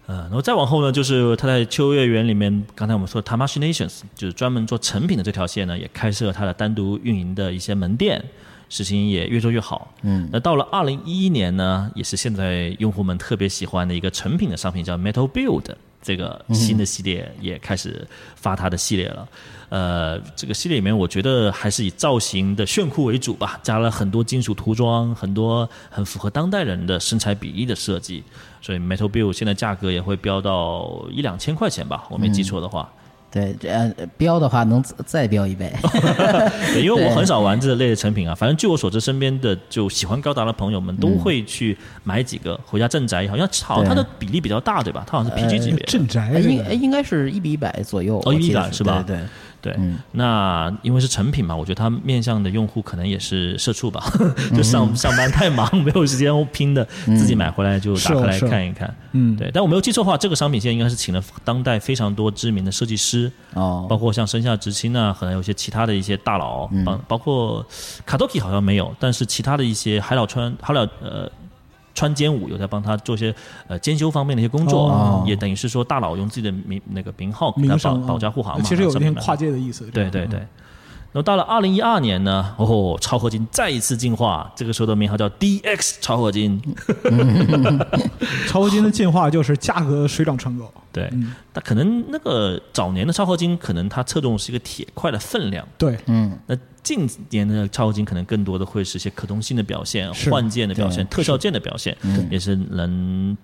呃，然后再往后呢，就是他在秋叶原里面，刚才我们说 Tamashi Nations，就是专门做成品的这条线呢，也开设了它的单独运营的一些门店，事情也越做越好。嗯，那到了二零一一年呢，也是现在用户们特别喜欢的一个成品的商品，叫 Metal Build。这个新的系列也开始发它的系列了。呃，这个系列里面，我觉得还是以造型的炫酷为主吧，加了很多金属涂装，很多很符合当代人的身材比例的设计，所以 Metal Build 现在价格也会飙到一两千块钱吧，我没记错的话。对，这呃标的话能再再标一倍。对，因为我很少玩这类的成品啊。反正据我所知，身边的就喜欢高达的朋友们都会去买几个回家镇宅，好像好像它的比例比较大，对吧？它好像是 PG 级别。镇宅应应该是一比一百左右。哦，一比一百是吧？对。对，那因为是成品嘛，我觉得它面向的用户可能也是社畜吧，就上上班太忙，没有时间拼的，自己买回来就打开来看一看。嗯，对。但我没有记错的话，这个商品线应该是请了当代非常多知名的设计师哦，包括像生下直青啊，可能有些其他的一些大佬，包包括卡多基好像没有，但是其他的一些海老川、海老呃。川兼武有在帮他做些呃兼修方面的一些工作，也等于是说大佬用自己的名那个名号给他保保驾护航嘛。其实有一点跨界的意思。对对对。然后到了二零一二年呢，哦，超合金再一次进化，这个时候的名号叫 DX 超合金。超合金的进化就是价格水涨船高。对，那可能那个早年的超合金，可能它侧重是一个铁块的分量。对，嗯。那近年的超合金可能更多的会是一些可动性的表现、换件的表现、特效件的表现，也是能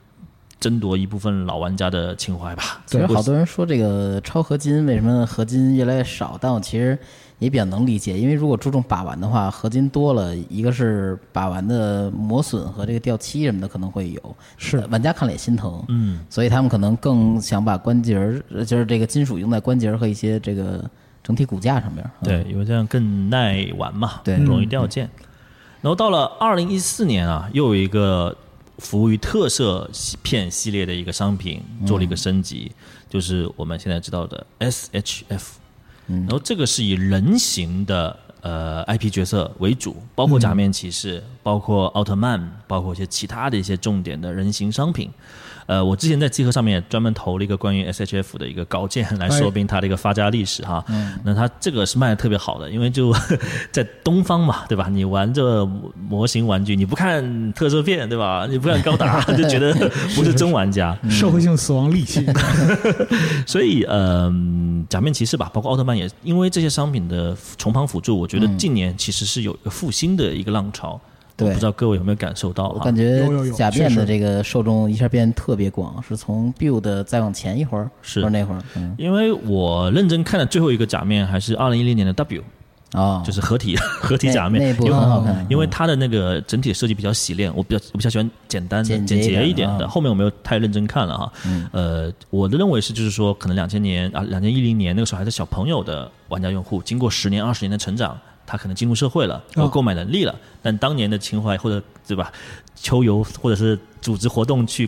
争夺一部分老玩家的情怀吧。其实好多人说这个超合金为什么合金越来越少，但我其实。也比较能理解，因为如果注重把玩的话，合金多了一个是把玩的磨损和这个掉漆什么的可能会有，是玩家看了也心疼，嗯，所以他们可能更想把关节儿，就是这个金属用在关节儿和一些这个整体骨架上面，对，因为这样更耐玩嘛，对，不容易掉件。然后到了二零一四年啊，又有一个服务于特色片系列的一个商品做了一个升级，就是我们现在知道的 SHF。然后这个是以人形的呃 IP 角色为主，包括假面骑士，包括奥特曼，包括一些其他的一些重点的人形商品。呃，我之前在集合上面专门投了一个关于 SHF 的一个稿件来说明它的一个发家历史哈。那它这个是卖的特别好的，因为就 在东方嘛，对吧？你玩这模型玩具，你不看特色片，对吧？你不看高达，就觉得不是真玩家。社会性死亡利器。所以，嗯，假面骑士吧，包括奥特曼也，因为这些商品的重磅辅助，我觉得近年其实是有一个复兴的一个浪潮。对，不知道各位有没有感受到？我感觉假面的这个受众一下变特别广，是从 build 再往前一会儿，是那会儿。因为我认真看的最后一个假面还是二零一零年的 W，啊，就是合体 合体假面，那部很好看。因为它的那个整体设计比较洗练，我比较我比较喜欢简单简洁一点的。后面我没有太认真看了哈。呃，我的认为是就是说，可能两千年啊，两千一零年那个时候还是小朋友的玩家用户，经过十年二十年的成长。他可能进入社会了，有购买能力了，但当年的情怀或者对吧，秋游或者是组织活动去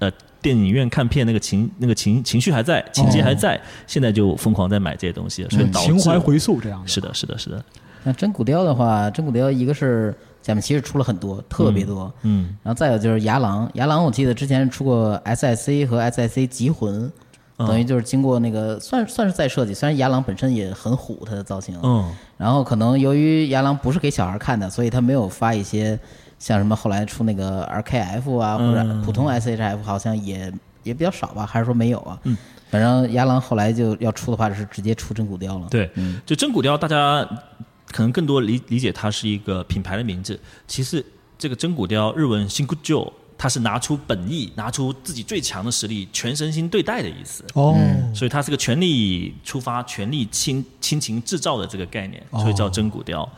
呃电影院看片那个情那个情情绪还在，情节还在，现在就疯狂在买这些东西，所以情怀回溯这样。是的，是的，是的。那真骨雕的话，真骨雕一个是假面骑士出了很多，特别多，嗯，然后再有就是牙狼，牙狼我记得之前出过 SIC 和 SIC 极魂。等于就是经过那个算算是再设计，虽然牙狼本身也很虎，它的造型。嗯。然后可能由于牙狼不是给小孩看的，所以他没有发一些像什么后来出那个 RKF 啊或者普通 SHF，好像也也比较少吧？还是说没有啊？嗯。反正牙狼后来就要出的话，就是直接出真骨雕了。对，就真骨雕，大家可能更多理理解它是一个品牌的名字。其实这个真骨雕日文新骨旧。他是拿出本意，拿出自己最强的实力，全身心对待的意思。哦，所以它是个全力出发、全力亲亲情制造的这个概念，所以叫真骨雕。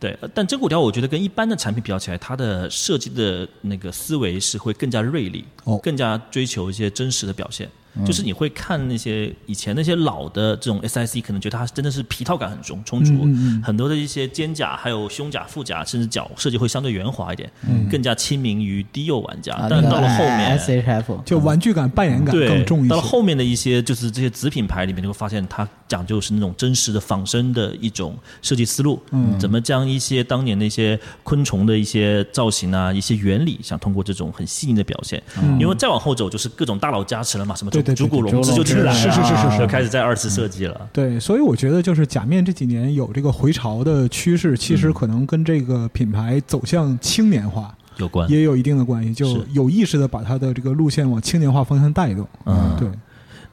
对，但真骨雕我觉得跟一般的产品比较起来，它的设计的那个思维是会更加锐利，哦，更加追求一些真实的表现。就是你会看那些以前那些老的这种 SIC，可能觉得它真的是皮套感很重充足，很多的一些肩甲、还有胸甲、腹甲，甚至脚设计会相对圆滑一点，更加亲民于低幼玩家。但到了后面，SHF 就玩具感、扮演感更重一些。到了后面的一些就是这些子品牌里面，你会发现它讲究是那种真实的仿生的一种设计思路。嗯，怎么将一些当年的一些昆虫的一些造型啊、一些原理，想通过这种很细腻的表现。因为再往后走就是各种大佬加持了嘛，什么。竹骨龙之就出来了，是是是是，就开始在二次设计了。对，所以我觉得就是假面这几年有这个回潮的趋势，其实可能跟这个品牌走向青年化有关，也有一定的关系，就有意识的把它的这个路线往青年化方向带动。嗯，对。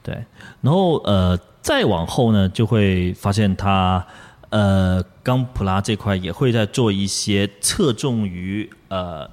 对，然后呃，再往后呢，就会发现它呃，钢普拉这块也会在做一些侧重于呃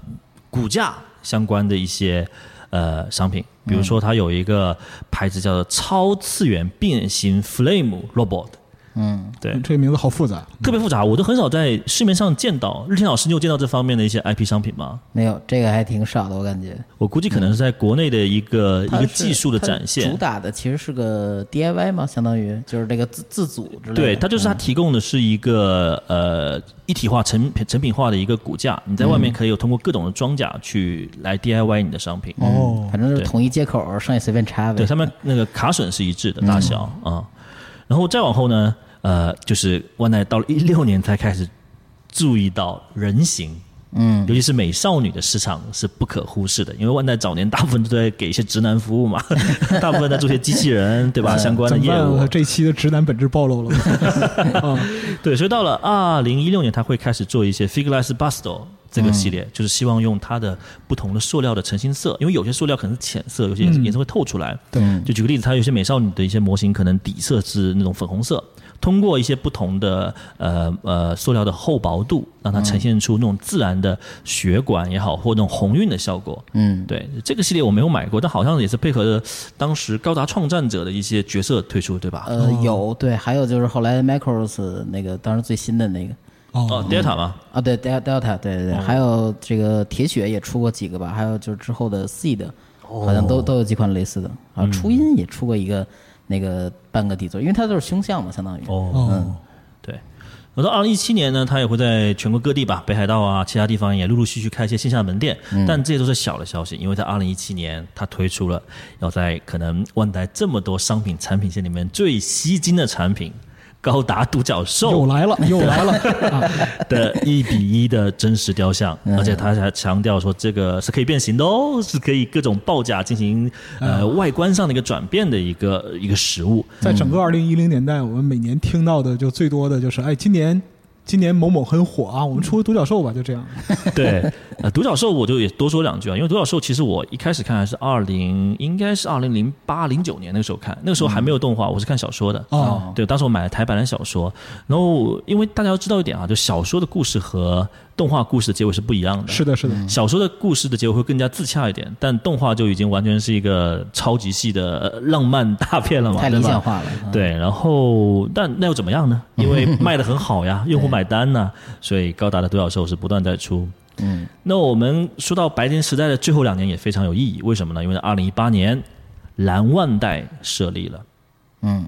股价相关的一些呃商品，比如说它有一个牌子叫做超次元变形 Flame Robot。嗯，对，这个名字好复杂，特别复杂，我都很少在市面上见到。日天老师，你有见到这方面的一些 IP 商品吗？没有，这个还挺少的，我感觉。我估计可能是在国内的一个、一个技术的展现主。打的其实是个 DIY 嘛，相当于就是这个自自组之类的。对，它就是它嗯提供的是一个呃一体化、成成品化的一个骨架，你在外面可以有通过各种的装甲去来 DIY 你的商品。哦反正就是统一接口，剩下随便插呗。对，上面那个卡榫是一致的大小啊、然后再往后呢，呃，就是万代到了一六年才开始注意到人形。嗯，尤其是美少女的市场是不可忽视的，因为万代早年大部分都在给一些直男服务嘛，大部分在做些机器人，对吧？相关的业务这期的直男本质暴露了。啊，对，所以到了二零一六年，他会开始做一些 Figureless Busto 这个系列，就是希望用它的不同的塑料的成型色，因为有些塑料可能是浅色，有些颜色会透出来。对就举个例子，它有些美少女的一些模型，可能底色是那种粉红色，通过一些不同的呃呃塑料的厚薄度，让它呈现出那种自然的血管也好，或那种红晕的效果。嗯，对这个系列我没有买过，但好像也是配合着当时高达创战者的一些角色推出，对吧？呃，有对，还有就是后来 Macros 那个当时最新的那个哦哦，，Delta 嘛，啊，对 Del Delta，对对对，哦还有这个铁血也出过几个吧，还有就是之后的 Seed，好哦像都都有几款类似的。啊，嗯初音也出过一个那个半个底座，因为它都是胸像嘛，相当于。哦，嗯，对。我到二零一七年呢，他也会在全国各地吧，北海道啊，其他地方也陆陆续续开一些线下门店，但这些都是小的消息，因为在二零一七年，他推出了要在可能万代这么多商品产品线里面最吸睛的产品——高达独角兽又来了，又来了啊！的一比一的真实雕像，而且他还强调说这个是可以变形的哦，是可以各种报价进行呃外观上的一个转变的一个一个实物。在整个二零一零年代，我们每年听到的就最多的就是，哎，今年今年某某很火啊，我们出个独角兽吧，就这样。对，呃，独角兽我就也多说两句啊，因为独角兽其实我一开始看还是二零，应该是二零零八零九年那个时候看，那个时候还没有动画，我是看小说的。哦对，当时我买了台版的小说，然后因为大家要知道一点啊，就小说的故事和动画故事的结尾是不一样的。是的，是的，小说的故事的结尾会更加自洽一点，但动画就已经完全是一个超级系的呃浪漫大片了嘛，太理想化了。嗯，对，然后但那又怎么样呢？因为卖的很好呀，用户买单呢，所以高达的独角兽是不断在出。嗯，那我们说到白金时代的最后两年也非常有意义，为什么呢？因为二零一八年蓝万代设立了。嗯，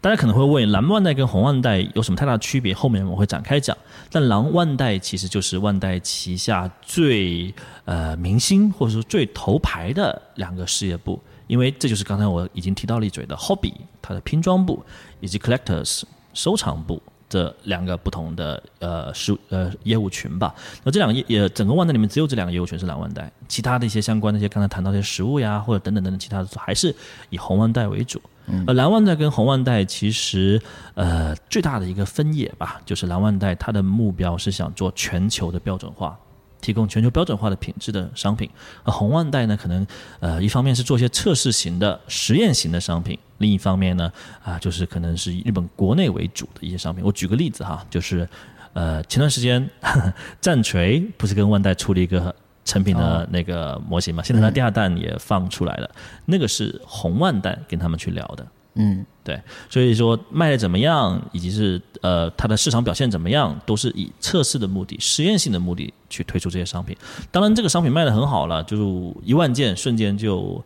大家可能会问，蓝万代跟红万代有什么太大区别？后面我会展开讲。但蓝万代其实就是万代旗下最呃明星或者说最头牌的两个事业部，因为这就是刚才我已经提到了一嘴的 Hobby 它的拼装部以及 Collectors 收藏部。这两个不同的呃事呃业务群吧，那这两个业也整个万代里面只有这两个业务群是蓝万代，其他的一些相关的一些刚才谈到的一些实物呀或者等等等等其他的还是以红万代为主。而蓝万代跟红万代其实呃最大的一个分野吧，就是蓝万代它的目标是想做全球的标准化。提供全球标准化的品质的商品，而红万代呢，可能呃一方面是做一些测试型的实验型的商品，另一方面呢啊就是可能是以日本国内为主的一些商品。我举个例子哈，就是呃前段时间 战锤不是跟万代出了一个成品的那个模型嘛，现在它第二弹也放出来了，那个是红万代跟他们去聊的。嗯，对，所以说卖的怎么样，以及是呃它的市场表现怎么样，都是以测试的目的、实验性的目的去推出这些商品。当然，这个商品卖的很好了，就一万件瞬间就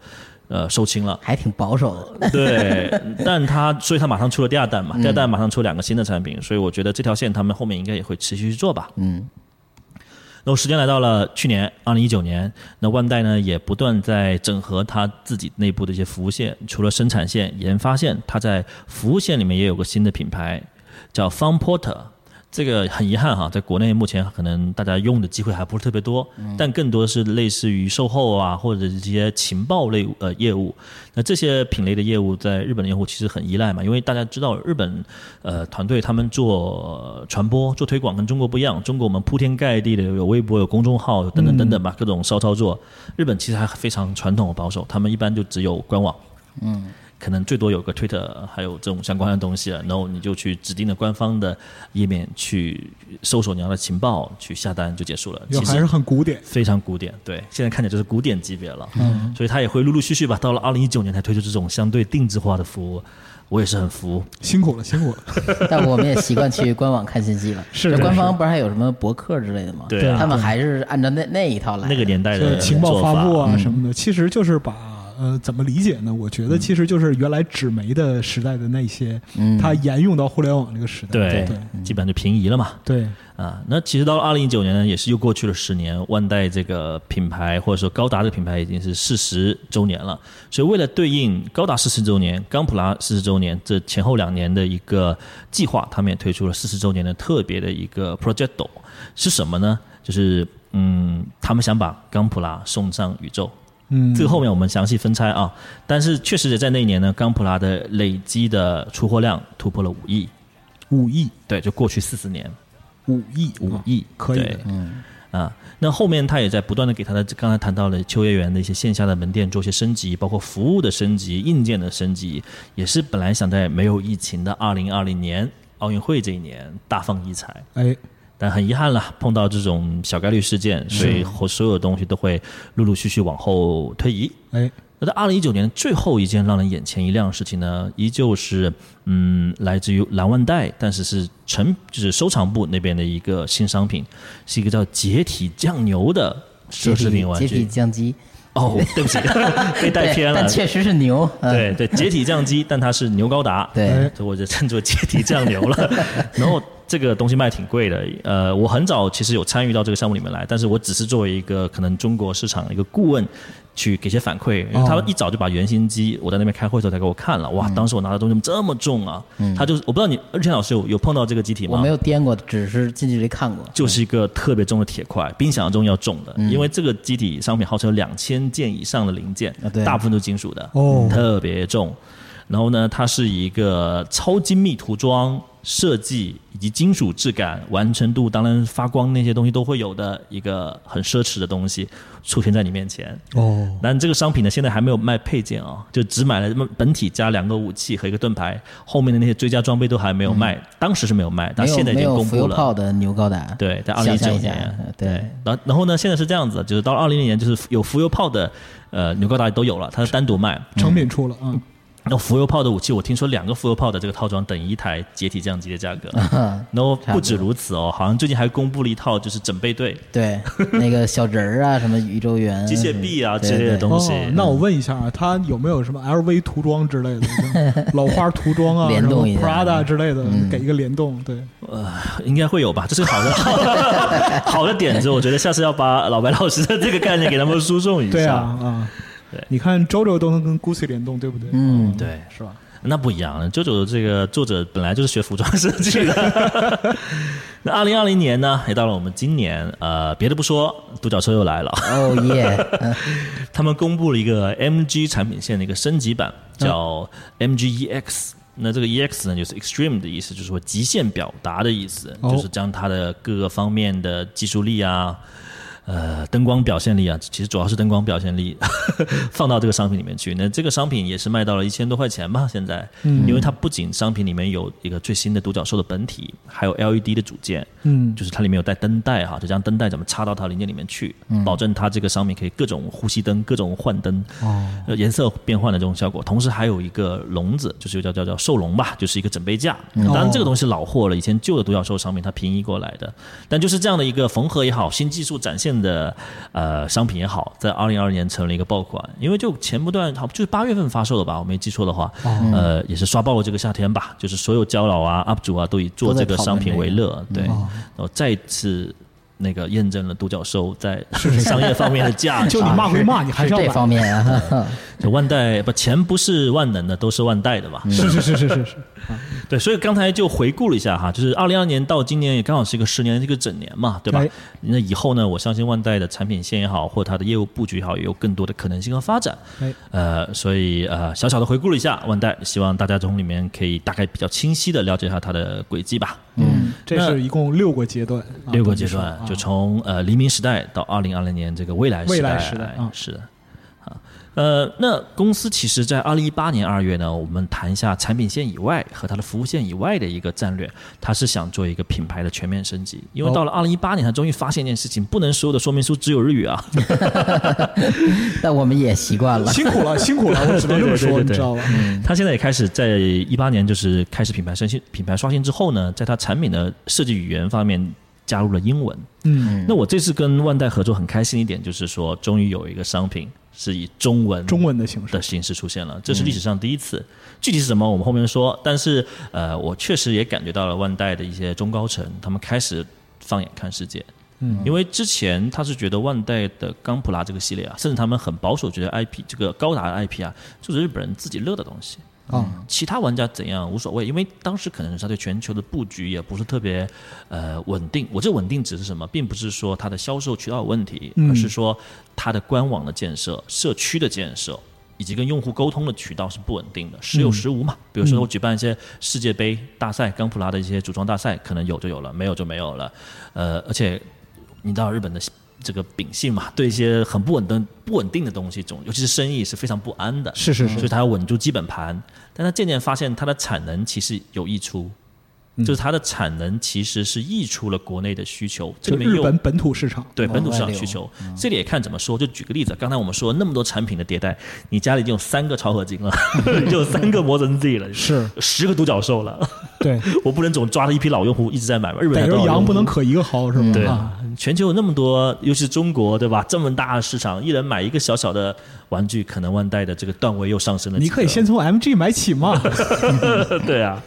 呃售罄了。还挺保守的。对，但他所以他马上出了第二弹嘛，第二弹马上出两个新的产品，所以我觉得这条线他们后面应该也会持续去做吧。嗯，那时间来到了去年二零一九年，那万代呢也不断在整合它自己内部的一些服务线，除了生产线、研发线，它在服务线里面也有个新的品牌，叫 Fun Porter。这个很遗憾哈，在国内目前可能大家用的机会还不是特别多，但更多的是类似于售后啊，或者是这些情报类呃业务。那这些品类的业务在日本的用户其实很依赖嘛，因为大家知道日本呃团队他们做传播、做推广跟中国不一样，中国我们铺天盖地的有微博、有公众号等等等等吧，各种骚操作。日本其实还非常传统和保守，他们一般就只有官网。可能最多有个 Twitter，还有这种相关的东西了。然后你就去指定的官方的页面去搜索你要的情报，去下单就结束了。其实还是很古典，非常古典。对，现在看起来就是古典级别了。嗯，所以它也会陆陆续续吧，到了二零一九年才推出这种相对定制化的服务。我也是很服，辛苦了，辛苦了。但我们也习惯去官网看信息了。是，官方不是还有什么博客之类的吗？对，他们还是按照那那一套来。那个年代的情报发布啊什么的，其实就是把呃怎么理解呢？我觉得其实就是原来纸媒的时代的那些，它沿用到互联网这个时代，对对，基本上就平移了嘛。对。啊，那其实到了二零一九年呢，也是又过去了十年，万代这个品牌或者说高达这个品牌已经是四十周年了。所以为了对应高达四十周年、钢普拉四十周年这前后两年的一个计划，他们也推出了四十周年的特别的一个 project，是什么呢？就是嗯，他们想把钢普拉送上宇宙。嗯，这个后面我们详细分拆啊。但是确实也在那一年呢，钢普拉的累积的出货量突破了五亿，五亿，对，就过去四十年。五亿，五亿，可以，嗯，啊，那后面他也在不断的给他的刚才谈到了秋叶原的一些线下的门店做一些升级，包括服务的升级、硬件的升级，也是本来想在没有疫情的二零二零年奥运会这一年大放异彩，哎，但很遗憾了，碰到这种小概率事件，所以和所有东西都会陆陆续续往后推移，哎。那在二零一九年最后一件让人眼前一亮的事情呢，依旧是嗯，来自于蓝万代，但是是成就是收藏部那边的一个新商品，是一个叫解体酱牛的奢侈品玩具。解体酱鸡。哦，对不起，被带偏了。但确实是牛。对对，解体酱鸡，但它是牛高达。对，所以我就称作解体酱牛了。然后这个东西卖挺贵的。呃，我很早其实有参与到这个项目里面来，但是我只是作为一个可能中国市场的一个顾问。去给些反馈，他们一早就把原型机，我在那边开会的时候才给我看了，哇！当时我拿的东西怎么这么重啊？他就我不知道你二天老师有有碰到这个机体吗？我没有掂过，只是近距离看过。就是一个特别重的铁块，比想象中要重的，因为这个机体商品号称有两千件以上的零件，大部分都是金属的，特别重。然后呢，它是一个超精密涂装。设计以及金属质感、完成度，当然发光那些东西都会有的一个很奢侈的东西出现在你面前。哦，但这个商品呢，现在还没有卖配件啊，就只买了本体加两个武器和一个盾牌，后面的那些追加装备都还没有卖。当时是没有卖，但现在已经公布了。没有炮的牛高达。对，在二零一九年。对，然后然后呢，现在是这样子，就是到了二零年，就是有浮游炮的呃牛高达都有了，它是单独卖，成品出了啊。那浮游炮的武器，我听说两个浮游炮的这个套装等于一台解体降级的价格。然后不止如此哦，好像最近还公布了一套就是整备队，对，那个小人儿啊，什么宇宙员、机械臂啊之类的东西。那我问一下啊，它有没有什么 LV 涂装之类的？老花涂装啊，联动 Prada 之类的，给一个联动。对，呃，应该会有吧？这是好的 好的点子，我觉得下次要把老白老师的这个概念给他们输送一下。对啊，啊。对，你看周周都能跟 Gucci 联动，对不对？嗯，对，是吧？那不一样，周周的这个作者本来就是学服装设计的。那二零二零年呢，也到了我们今年，呃，别的不说，独角兽又来了。哦耶！他们公布了一个 MG 产品线的一个升级版，叫 MG EX。那这个 EX 呢，就是 Extreme 的意思，就是说极限表达的意思，就是将它的各个方面的技术力啊。呃，灯光表现力啊，其实主要是灯光表现力 放到这个商品里面去。那这个商品也是卖到了一千多块钱吧？现在，嗯，因为它不仅商品里面有一个最新的独角兽的本体，还有 LED 的组件，嗯，就是它里面有带灯带哈，就将灯带怎么插到它零件里面去，保证它这个商品可以各种呼吸灯、各种幻灯，哦，颜色变换的这种效果。同时还有一个笼子，就是叫叫叫兽笼吧，就是一个整备架。当然这个东西老货了，以前旧的独角兽商品它平移过来的，但就是这样的一个缝合也好，新技术展现。的呃商品也好，在二零二二年成了一个爆款，因为就前不段好就是八月份发售的吧，我没记错的话，呃也是刷爆了这个夏天吧，就是所有胶佬啊 UP 主啊都以做这个商品为乐，对，然后再次。那个验证了独角兽在商业方面的价值。就你骂归骂，你还是要这方面啊。就万代不钱不是万能的，都是万代的嘛。是是是是是是。对，所以刚才就回顾了一下哈，就是二零二年到今年也刚好是一个十年的一个整年嘛，对吧？那以后呢，我相信万代的产品线也好，或它的业务布局也好，也有更多的可能性和发展。呃，所以呃，小小的回顾了一下万代，希望大家从里面可以大概比较清晰的了解一下它的轨迹吧。嗯，这是一共六个阶段，六个阶段，就从呃黎明时代到二零二零年这个未来未来时代是的，啊，呃，那公司其实，在二零一八年二月呢，我们谈一下产品线以外和它的服务线以外的一个战略，它是想做一个品牌的全面升级。因为到了二零一八年，它终于发现一件事情，不能所有的说明书只有日语啊。但我们也习惯了，辛苦了，辛苦了，我只能这么说，你知道吧？他现在也开始在一八年，就是开始品牌升新、品牌刷新之后呢，在它产品的设计语言方面。加入了英文，嗯，那我这次跟万代合作很开心一点，就是说终于有一个商品是以中文中文的形式的形式出现了，这是历史上第一次。具体是什么，我们后面说。但是呃，我确实也感觉到了万代的一些中高层，他们开始放眼看世界，嗯，因为之前他是觉得万代的钢普拉这个系列啊，甚至他们很保守，觉得 IP 这个高达的 IP 啊，就是日本人自己乐的东西。啊，其他玩家怎样无所谓，因为当时可能是他对全球的布局也不是特别呃稳定。我这稳定指的是什么，并不是说它的销售渠道有问题，而是说它的官网的建设、社区的建设以及跟用户沟通的渠道是不稳定的，时有时无嘛。比如说我举办一些世界杯大赛、钢普拉的一些组装大赛，可能有就有了，没有就没有了。呃，而且你知道日本的。这个秉性嘛，对一些很不稳定、不稳定的东西，总尤其是生意是非常不安的。是是是，所以他要稳住基本盘，但他渐渐发现，他的产能其实有溢出。就是它的产能其实是溢出了国内的需求，这里面日本本土市场对本土市场需求，这里也看怎么说。就举个例子，刚才我们说那么多产品的迭代，你家里已经有三个超合金了，就有三个魔神 Z 了，是十个独角兽了。对，我不能总抓着一批老用户一直在买，日本人羊不能可一个薅是吗？对啊，全球有那么多，尤其是中国对吧？这么大的市场，一人买一个小小的玩具，可能万代的这个段位又上升了。你可以先从 MG 买起嘛。对啊。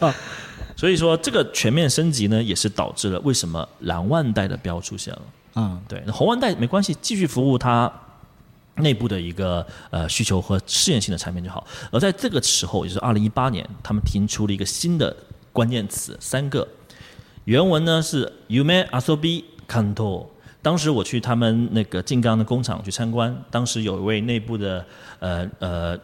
所以说，这个全面升级呢，也是导致了为什么蓝万代的标出现了。嗯，对，那红万代没关系，继续服务它内部的一个呃需求和试验性的产品就好。而在这个时候，也就是二零一八年，他们提出了一个新的关键词，三个原文呢是 “Yume Asobi Kanto”。当时我去他们那个静冈的工厂去参观，当时有一位内部的呃呃。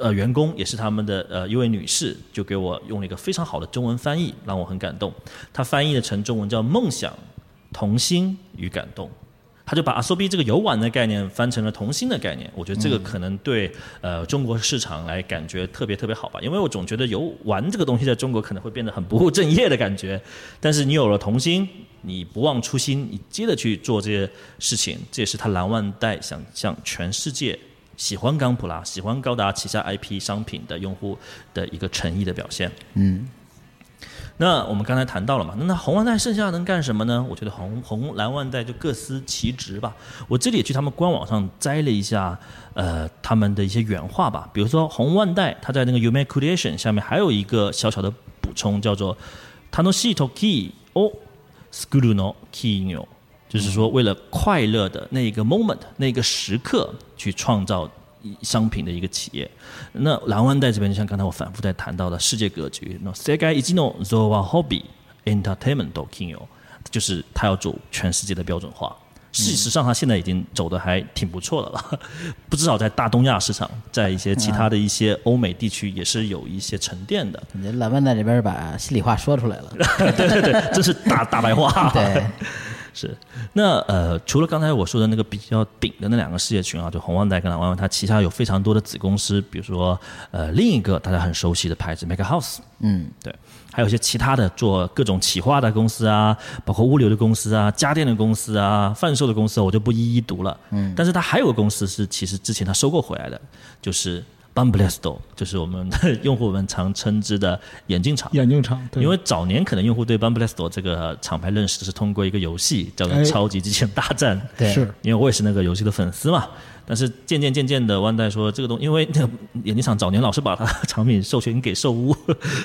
呃，员工也是他们的呃一位女士，就给我用了一个非常好的中文翻译，让我很感动。她翻译的成中文叫“梦想、童心与感动”，他就把阿 o b 这个游玩的概念翻成了童心的概念。我觉得这个可能对呃中国市场来感觉特别特别好吧，因为我总觉得游玩这个东西在中国可能会变得很不务正业的感觉。但是你有了童心，你不忘初心，你接着去做这些事情，这也是他蓝万代想向全世界。喜欢钢普拉、喜欢高达旗下 IP 商品的用户的一个诚意的表现。嗯，那我们刚才谈到了嘛，那那红万代剩下能干什么呢？我觉得红红蓝万代就各司其职吧。我这里也去他们官网上摘了一下，呃，他们的一些原话吧。比如说红万代，它在那个 Ume Creation 下面还有一个小小的补充，叫做 “Tanoshi Toki o Skuru no Kinyo”。就是说，为了快乐的那个 moment，那个时刻去创造商品的一个企业。那蓝湾在这边，就像刚才我反复在谈到的世界格局，那世界一级 no zoa hobby entertainment do kinyo，就是他要走全世界的标准化。事实上，他现在已经走的还挺不错的了，不至少在大东亚市场，在一些其他的一些欧美地区也是有一些沉淀的。蓝湾在这边把心里话说出来了，对 对对，这是大大白话。对。是，那呃，除了刚才我说的那个比较顶的那两个事业群啊，就红旺代跟蓝万万，它旗下有非常多的子公司，比如说呃，另一个大家很熟悉的牌子 Make House，嗯，对，还有一些其他的做各种企划的公司啊，包括物流的公司啊，家电的公司啊，贩售的公司，我就不一一读了。嗯，但是它还有个公司是其实之前它收购回来的，就是。B a m b l e s t o 就是我们的用户们常称之的眼镜厂。眼镜厂，因为早年可能用户对 Bumblesto 这个厂牌认识是通过一个游戏叫做《超级机器人大战》。对，是因为我也是那个游戏的粉丝嘛。但是渐渐渐渐的，万代说这个东，因为那个眼镜厂早年老是把它产品授权给兽屋，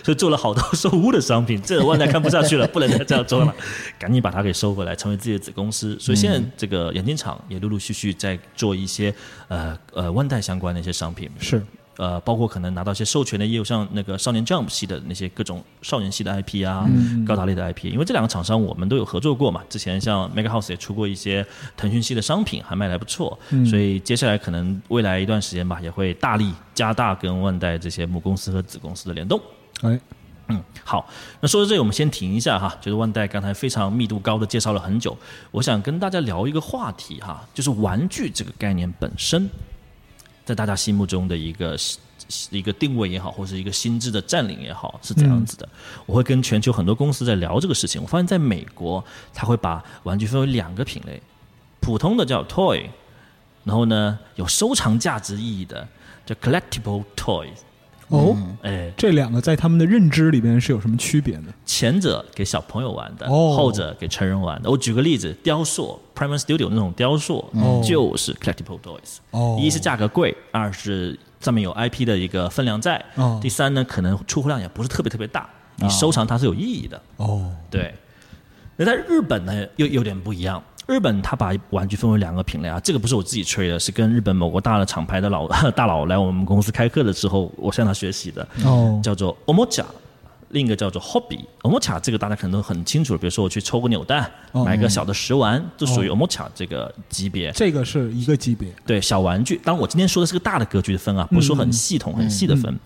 所以做了好多兽屋的商品，这万代看不下去了，不能再这样做了，赶紧把它给收回来，成为自己的子公司。所以现在这个眼镜厂也陆陆续续在做一些呃呃万代相关的一些商品。是。呃，包括可能拿到一些授权的业务，像那个少年 Jump 系的那些各种少年系的 IP 啊，高达类的 IP，因为这两个厂商我们都有合作过嘛。之前像 Mega House 也出过一些腾讯系的商品，还卖的还不错。所以接下来可能未来一段时间吧，也会大力加大跟万代这些母公司和子公司的联动。哎，嗯，好，那说到这里，我们先停一下哈。就是万代刚才非常密度高的介绍了很久，我想跟大家聊一个话题哈，就是玩具这个概念本身。在大家心目中的一个一个定位也好，或是一个心智的占领也好，是怎样子的？我会跟全球很多公司在聊这个事情。我发现在美国，他会把玩具分为两个品类，普通的叫 toy，然后呢有收藏价值意义的叫 collectible toys。哦，哎，这两个在他们的认知里边是有什么区别呢？前者给小朋友玩的，后者给成人玩的。我举个例子，雕塑 p r i m e Studio 那种雕塑就是 collectible toys。哦，一是价格贵，二是上面有 IP 的一个分量在。哦，第三呢，可能出货量也不是特别特别大，你收藏它是有意义的。哦，对。那在日本呢，又有点不一样。日本他把玩具分为两个品类啊，这个不是我自己吹的，是跟日本某个大的厂牌的老 大佬来我们公司开课的时候，我向他学习的。哦，叫做 omocha，另一个叫做 hobby。omocha 这个大家可能都很清楚，比如说我去抽个扭蛋，买个小的食玩，就属于 omocha 这个级别。这个是一个级别。对，小玩具。当然我今天说的是个大的格局的分啊，不是说很系统、很细的分。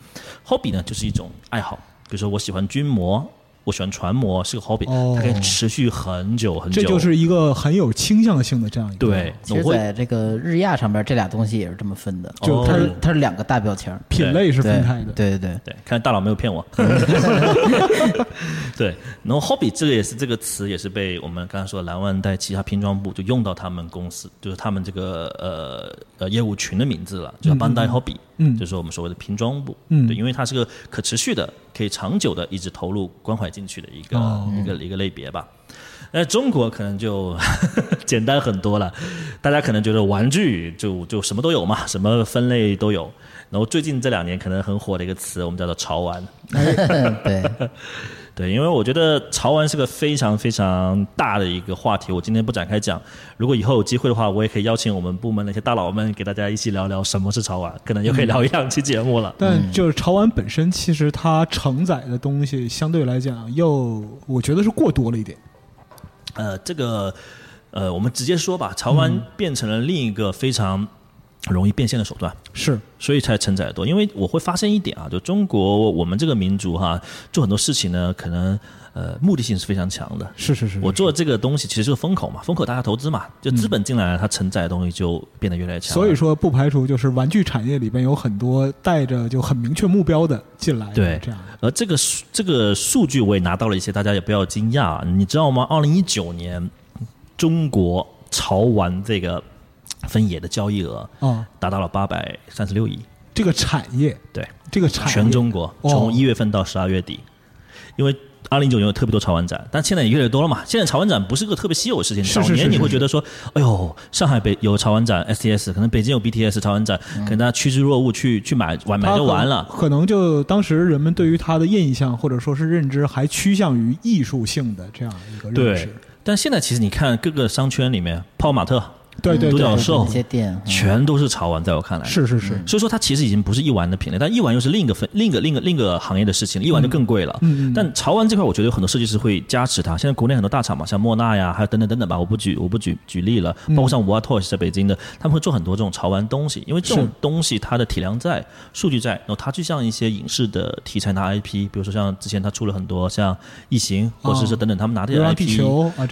hobby 呢，就是一种爱好，比如说我喜欢军模。我喜欢船模是个 hobby，它可以持续很久很久。这就是一个很有倾向性的这样一个。对，其实在这个日亚上边，这俩东西也是这么分的，就它是它是两个大标签，品类是分开的。对对对对，看大佬没有骗我。对，然后 hobby 这个也是这个词也是被我们刚才说蓝万代其他拼装部就用到他们公司，就是他们这个呃呃业务群的名字了，叫 Bandai Hobby，嗯，就是我们所谓的拼装部，嗯，对，因为它是个可持续的。可以长久的一直投入关怀进去的一个一个一个类别吧，那中国可能就 简单很多了，大家可能觉得玩具就就什么都有嘛，什么分类都有，然后最近这两年可能很火的一个词，我们叫做潮玩，对。对，因为我觉得潮玩是个非常非常大的一个话题，我今天不展开讲。如果以后有机会的话，我也可以邀请我们部门那些大佬们给大家一起聊聊什么是潮玩，可能又可以聊一两期节目了。但就是潮玩本身，其实它承载的东西相对来讲，又我觉得是过多了一点。呃，这个呃，我们直接说吧，潮玩变成了另一个非常。容易变现的手段是，所以才承载多。因为我会发现一点啊，就中国我们这个民族哈，做很多事情呢，可能呃目的性是非常强的。是是是，我做这个东西其实是个风口嘛，风口大家投资嘛，就资本进来了，它承载的东西就变得越来越强。所以说，不排除就是玩具产业里边有很多带着就很明确目标的进来。对，这样。而这个这个数据我也拿到了一些，大家也不要惊讶，你知道吗？二零一九年中国潮玩这个。分野的交易额啊，达到了八百三十六亿。这个产业对这个产全中国从一月份到十二月底，因为二零一九年有特别多潮玩展，但现在也越来越多了嘛。现在潮玩展不是个特别稀有的事情。早年你会觉得说，哎呦，上海北有潮玩展，STS 可能北京有 BTS 潮玩展，可能大家趋之若鹜去去买玩买就完了。可能就当时人们对于它的印象或者说是认知还趋向于艺术性的这样一个认识。但现在其实你看各个商圈里面，泡泡玛特。对对，独角兽这些店全都是潮玩，在我看来是是是，所以说它其实已经不是一玩的品类，但一玩又是另一个分另一个另一个另一个行业的事情，一玩就更贵了。嗯嗯。但潮玩这块，我觉得有很多设计师会加持它。现在国内很多大厂嘛，像莫纳呀，还有等等等等吧，我不举我不举举例了。包括像 War Toys 在北京的，他们会做很多这种潮玩东西，因为这种东西它的体量在，数据在，然后它就像一些影视的题材拿 IP，比如说像之前他出了很多像异形，或者是等等，他们拿这些 IP，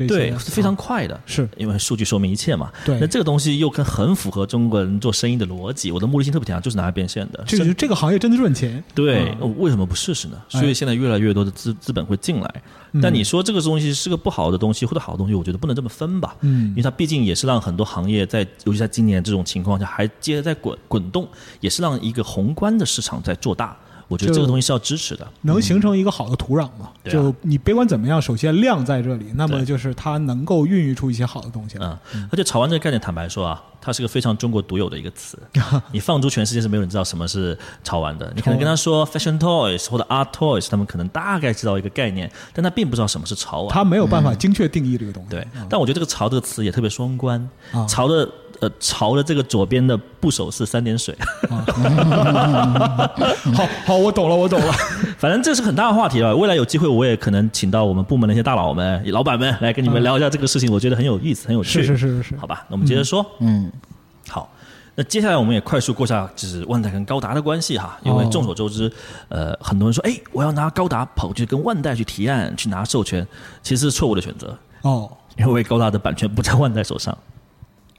对，是非常快的，是因为数据说明一切嘛。对。那这个东西又跟。很符合中国人做生意的逻辑，我的目的性特别强，就是拿来变现的。这个这个行业真的赚钱，对，为什么不试试呢？所以现在越来越多的资资本会进来。但你说这个东西是个不好的东西或者好的东西，我觉得不能这么分吧。嗯，因为它毕竟也是让很多行业在，尤其在今年这种情况下还接着在滚滚动，也是让一个宏观的市场在做大。我觉得这个东西是要支持的，能形成一个好的土壤嘛？就你别管怎么样，首先量在这里，那么就是它能够孕育出一些好的东西嗯，而且炒完这个概念，坦白说啊，它是个非常中国独有的一个词。你放逐全世界是没有人知道什么是潮玩的。你可能跟他说 fashion toys 或者 art toys，他们可能大概知道一个概念，但他并不知道什么是潮玩。他没有办法精确定义这个东西。对，但我觉得这个潮这个词也特别双关。潮的。呃，潮的这个左边的部首是三点水。好好，我懂了，我懂了。反正这是很大的话题了。未来有机会，我也可能请到我们部门的一些大佬们、老板们来跟你们聊一下这个事情。我觉得很有意思，很有趣。是是是是。好吧，那我们接着说。嗯。好，那接下来我们也快速过下就是万代跟高达的关系哈。因为众所周知，呃，很多人说，哎，我要拿高达跑去跟万代去提案去拿授权，其实是错误的选择。哦。因为高达的版权不在万代手上。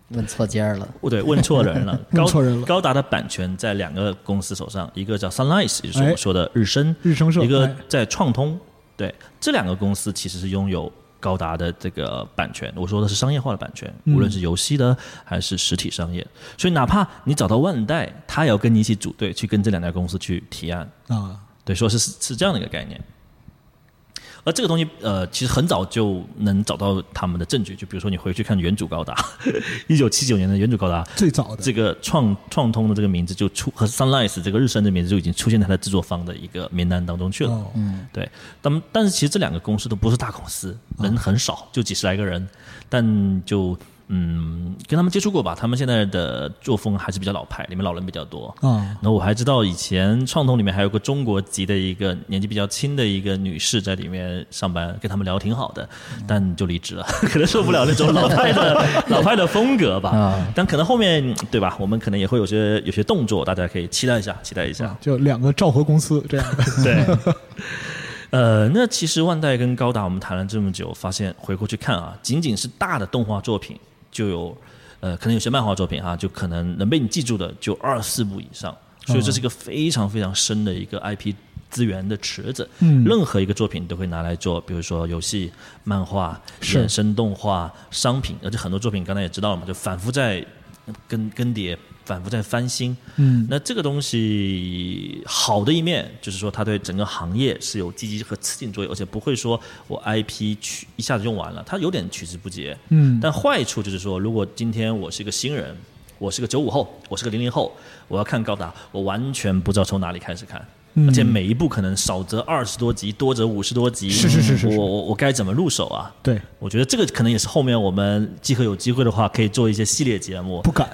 问错家了。不对，问错人了。高问错人了高达的版权在两个公司手上，一个叫 Sunrise，也就是哎我说的日升，日升社一个哎在创通。对，这两个公司其实是拥有高达的这个版权。我说的是商业化的版权，嗯无论是游戏的还是实体商业。所以哪怕你找到万代，他也要跟你一起组队去跟这两家公司去提案。啊，对，说是是这样的一个概念。而这个东西，呃，其实很早就能找到他们的证据。就比如说，你回去看原主高达，一九七九年的原主高达，最早的这个创创通的这个名字就出和 Sunrise 这个日升的名字就已经出现在它的制作方的一个名单当中去了。哦嗯，对。但们但是其实这两个公司都不是大公司，人很少，就几十来个人，但就嗯跟他们接触过吧，他们现在的作风还是比较老派，里面老人比较多。啊然后我还知道以前创通里面还有个中国籍的一个年纪比较轻的一个女士在里面上班，跟他们聊挺好的，但就离职了，可能受不了那种老派的 老派的风格吧啊。但可能后面对吧，我们可能也会有些有些动作，大家可以期待一下，期待一下。就两个昭和公司这样的，对。呃，那其实万代跟高达，我们谈了这么久，发现回过去看啊，仅仅是大的动画作品就有，呃，可能有些漫画作品哈、就可能能被你记住的就二四部以上，所以这是一个非常非常深的一个 IP 资源的池子。嗯。任何一个作品都会拿来做，比如说游戏、漫画、衍生动画、商品，而且很多作品刚才也知道了嘛，就反复在更更迭，反复在翻新。嗯那这个东西好的一面就是说，它对整个行业是有积极和刺激作用，而且不会说我 IP 取一下子用完了，它有点取之不竭。嗯但坏处就是说，如果今天我是一个新人，我是个九五后，我是个零零后，我要看高达，我完全不知道从哪里开始看。嗯而且每一部可能少则二十多集，多则五十多集，是是是是是我我我该怎么入手啊？对，我觉得这个可能也是后面我们集合有机会的话，可以做一些系列节目。不敢，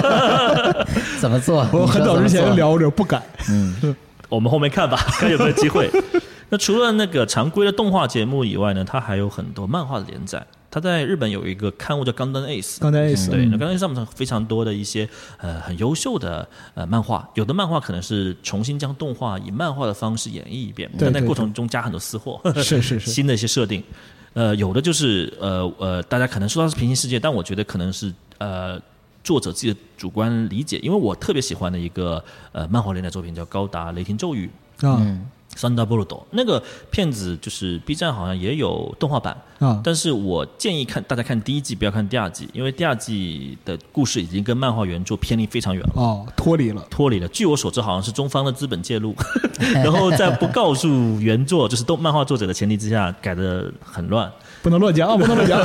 怎么做？我很早之前聊。聊着不敢，嗯 我们后面看吧，看有没有机会。那除了那个常规的动画节目以外呢，它还有很多漫画的连载。它在日本有一个刊物叫《钢弹 Ace》，对，那嗯钢弹 Ace 上面非常多的一些呃很优秀的呃漫画，有的漫画可能是重新将动画以漫画的方式演绎一遍，但在过程中加很多私货，是是是。新的一些设定。呃，有的就是呃呃，大家可能说它是平行世界，但我觉得可能是呃作者自己的主观理解，因为我特别喜欢的一个呃漫画连载作品叫《高达雷霆咒语》。啊 Thunderbolt 那个片子就是 B 站好像也有动画版，啊但是我建议看大家看第一季，不要看第二季，因为第二季的故事已经跟漫画原著偏离非常远了。哦，脱离了，脱离了，据我所知，好像是中方的资本介入，然后在不告诉原作，就是动漫画作者的前提之下，改的很乱。不能乱讲啊，不能乱讲，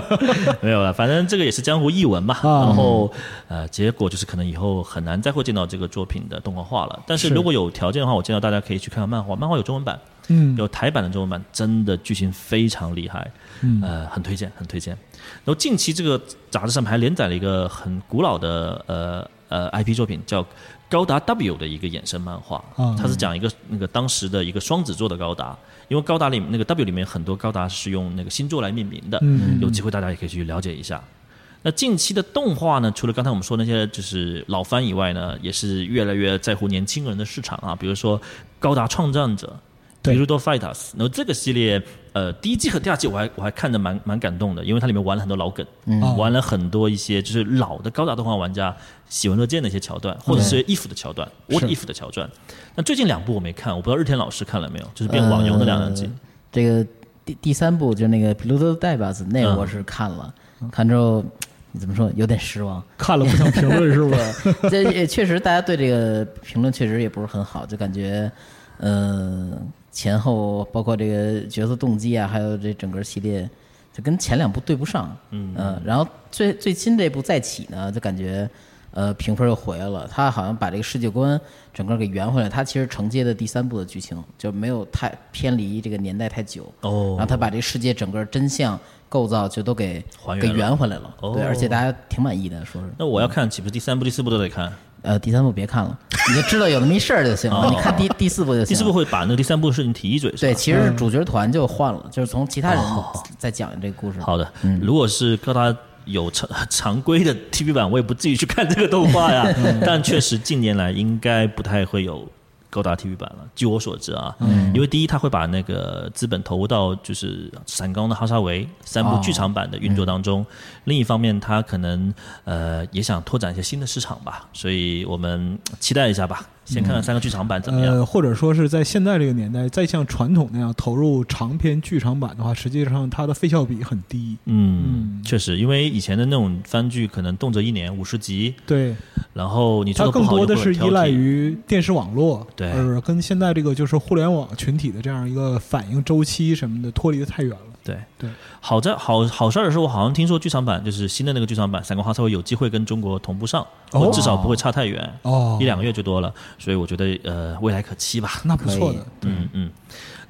没有了，反正这个也是江湖异闻嘛。啊然后呃，结果就是可能以后很难再会见到这个作品的动画化了。但是是如果有条件的话，我建议大家可以去看看漫画，漫画有中文版。嗯有台版的中文版，真的剧情非常厉害，嗯呃，很推荐，很推荐。然后近期这个杂志上面还连载了一个很古老的呃呃 IP 作品，叫《高达 W》的一个衍生漫画，啊它是讲一个那个当时的一个双子座的高达，因为高达里那个 W 里面很多高达是用那个星座来命名的，嗯有机会大家也可以去了解一下。那近期的动画呢，除了刚才我们说那些就是老番以外呢，也是越来越在乎年轻人的市场啊，比如说《高达创战者》。对 b u i l d Fighters，然后这个系列，呃，第一季和第二季我还我还看着蛮蛮感动的，因为它里面玩了很多老梗，嗯玩了很多一些就是老的高达动画玩家喜闻乐见的一些桥段，或者是 if 的桥段，what if 的桥段。那最近两部我没看，我不知道日天老师看了没有，就是变网游的两两集。呃这个第第三部就是那个《皮鲁多代巴斯》，那我是看了，看之后你怎么说有点失望。看了不想评论是不是？这也确实，大家对这个评论确实也不是很好，就感觉，呃，前后包括这个角色动机啊，还有这整个系列，就跟前两部对不上。嗯、然后最最新这部再起呢，就感觉。呃，评分又回来了，他好像把这个世界观整个给圆回来。他其实承接的第三部的剧情就没有太偏离这个年代太久，哦然后他把这个世界整个真相构造就都给给还原给圆回来了。哦对，而且大家挺满意的，说是。那我要看岂不是第三部、第四部都得看？呃，第三部别看了，你就知道有那么一事儿就行了。哦你看第第四部就行。第四部会把那个第三部的事情提一嘴，对，其实是主角团就换了，就是从其他人再讲这个故事。好的，如果是高达有常 常规的 TV 版，我也不至于去看这个动画呀。但确实近年来应该不太会有高达体育版了。据我所知啊，嗯，因为第一，他会把那个资本投入到就是闪光的哈萨维三部剧场版的运作当中；另一方面，他可能呃也想拓展一些新的市场吧，所以我们期待一下吧。先看看三个剧场版怎么样？呃，或者说是在现在这个年代，再像传统那样投入长篇剧场版的话，实际上它的费效比很低。嗯，确实，因为以前的那种番剧可能动辄一年五十集，对，然后你它更多的是依赖于电视网络，对，而跟现在这个就是互联网群体的这样一个反应周期什么的脱离的太远了。对对，好在好好事儿的是，我好像听说剧场版就是新的那个剧场版《闪光哈萨维》有机会跟中国同步上，哦，至少不会差太远，哦，一两个月就多了，所以我觉得呃未来可期吧。那不错的，嗯嗯。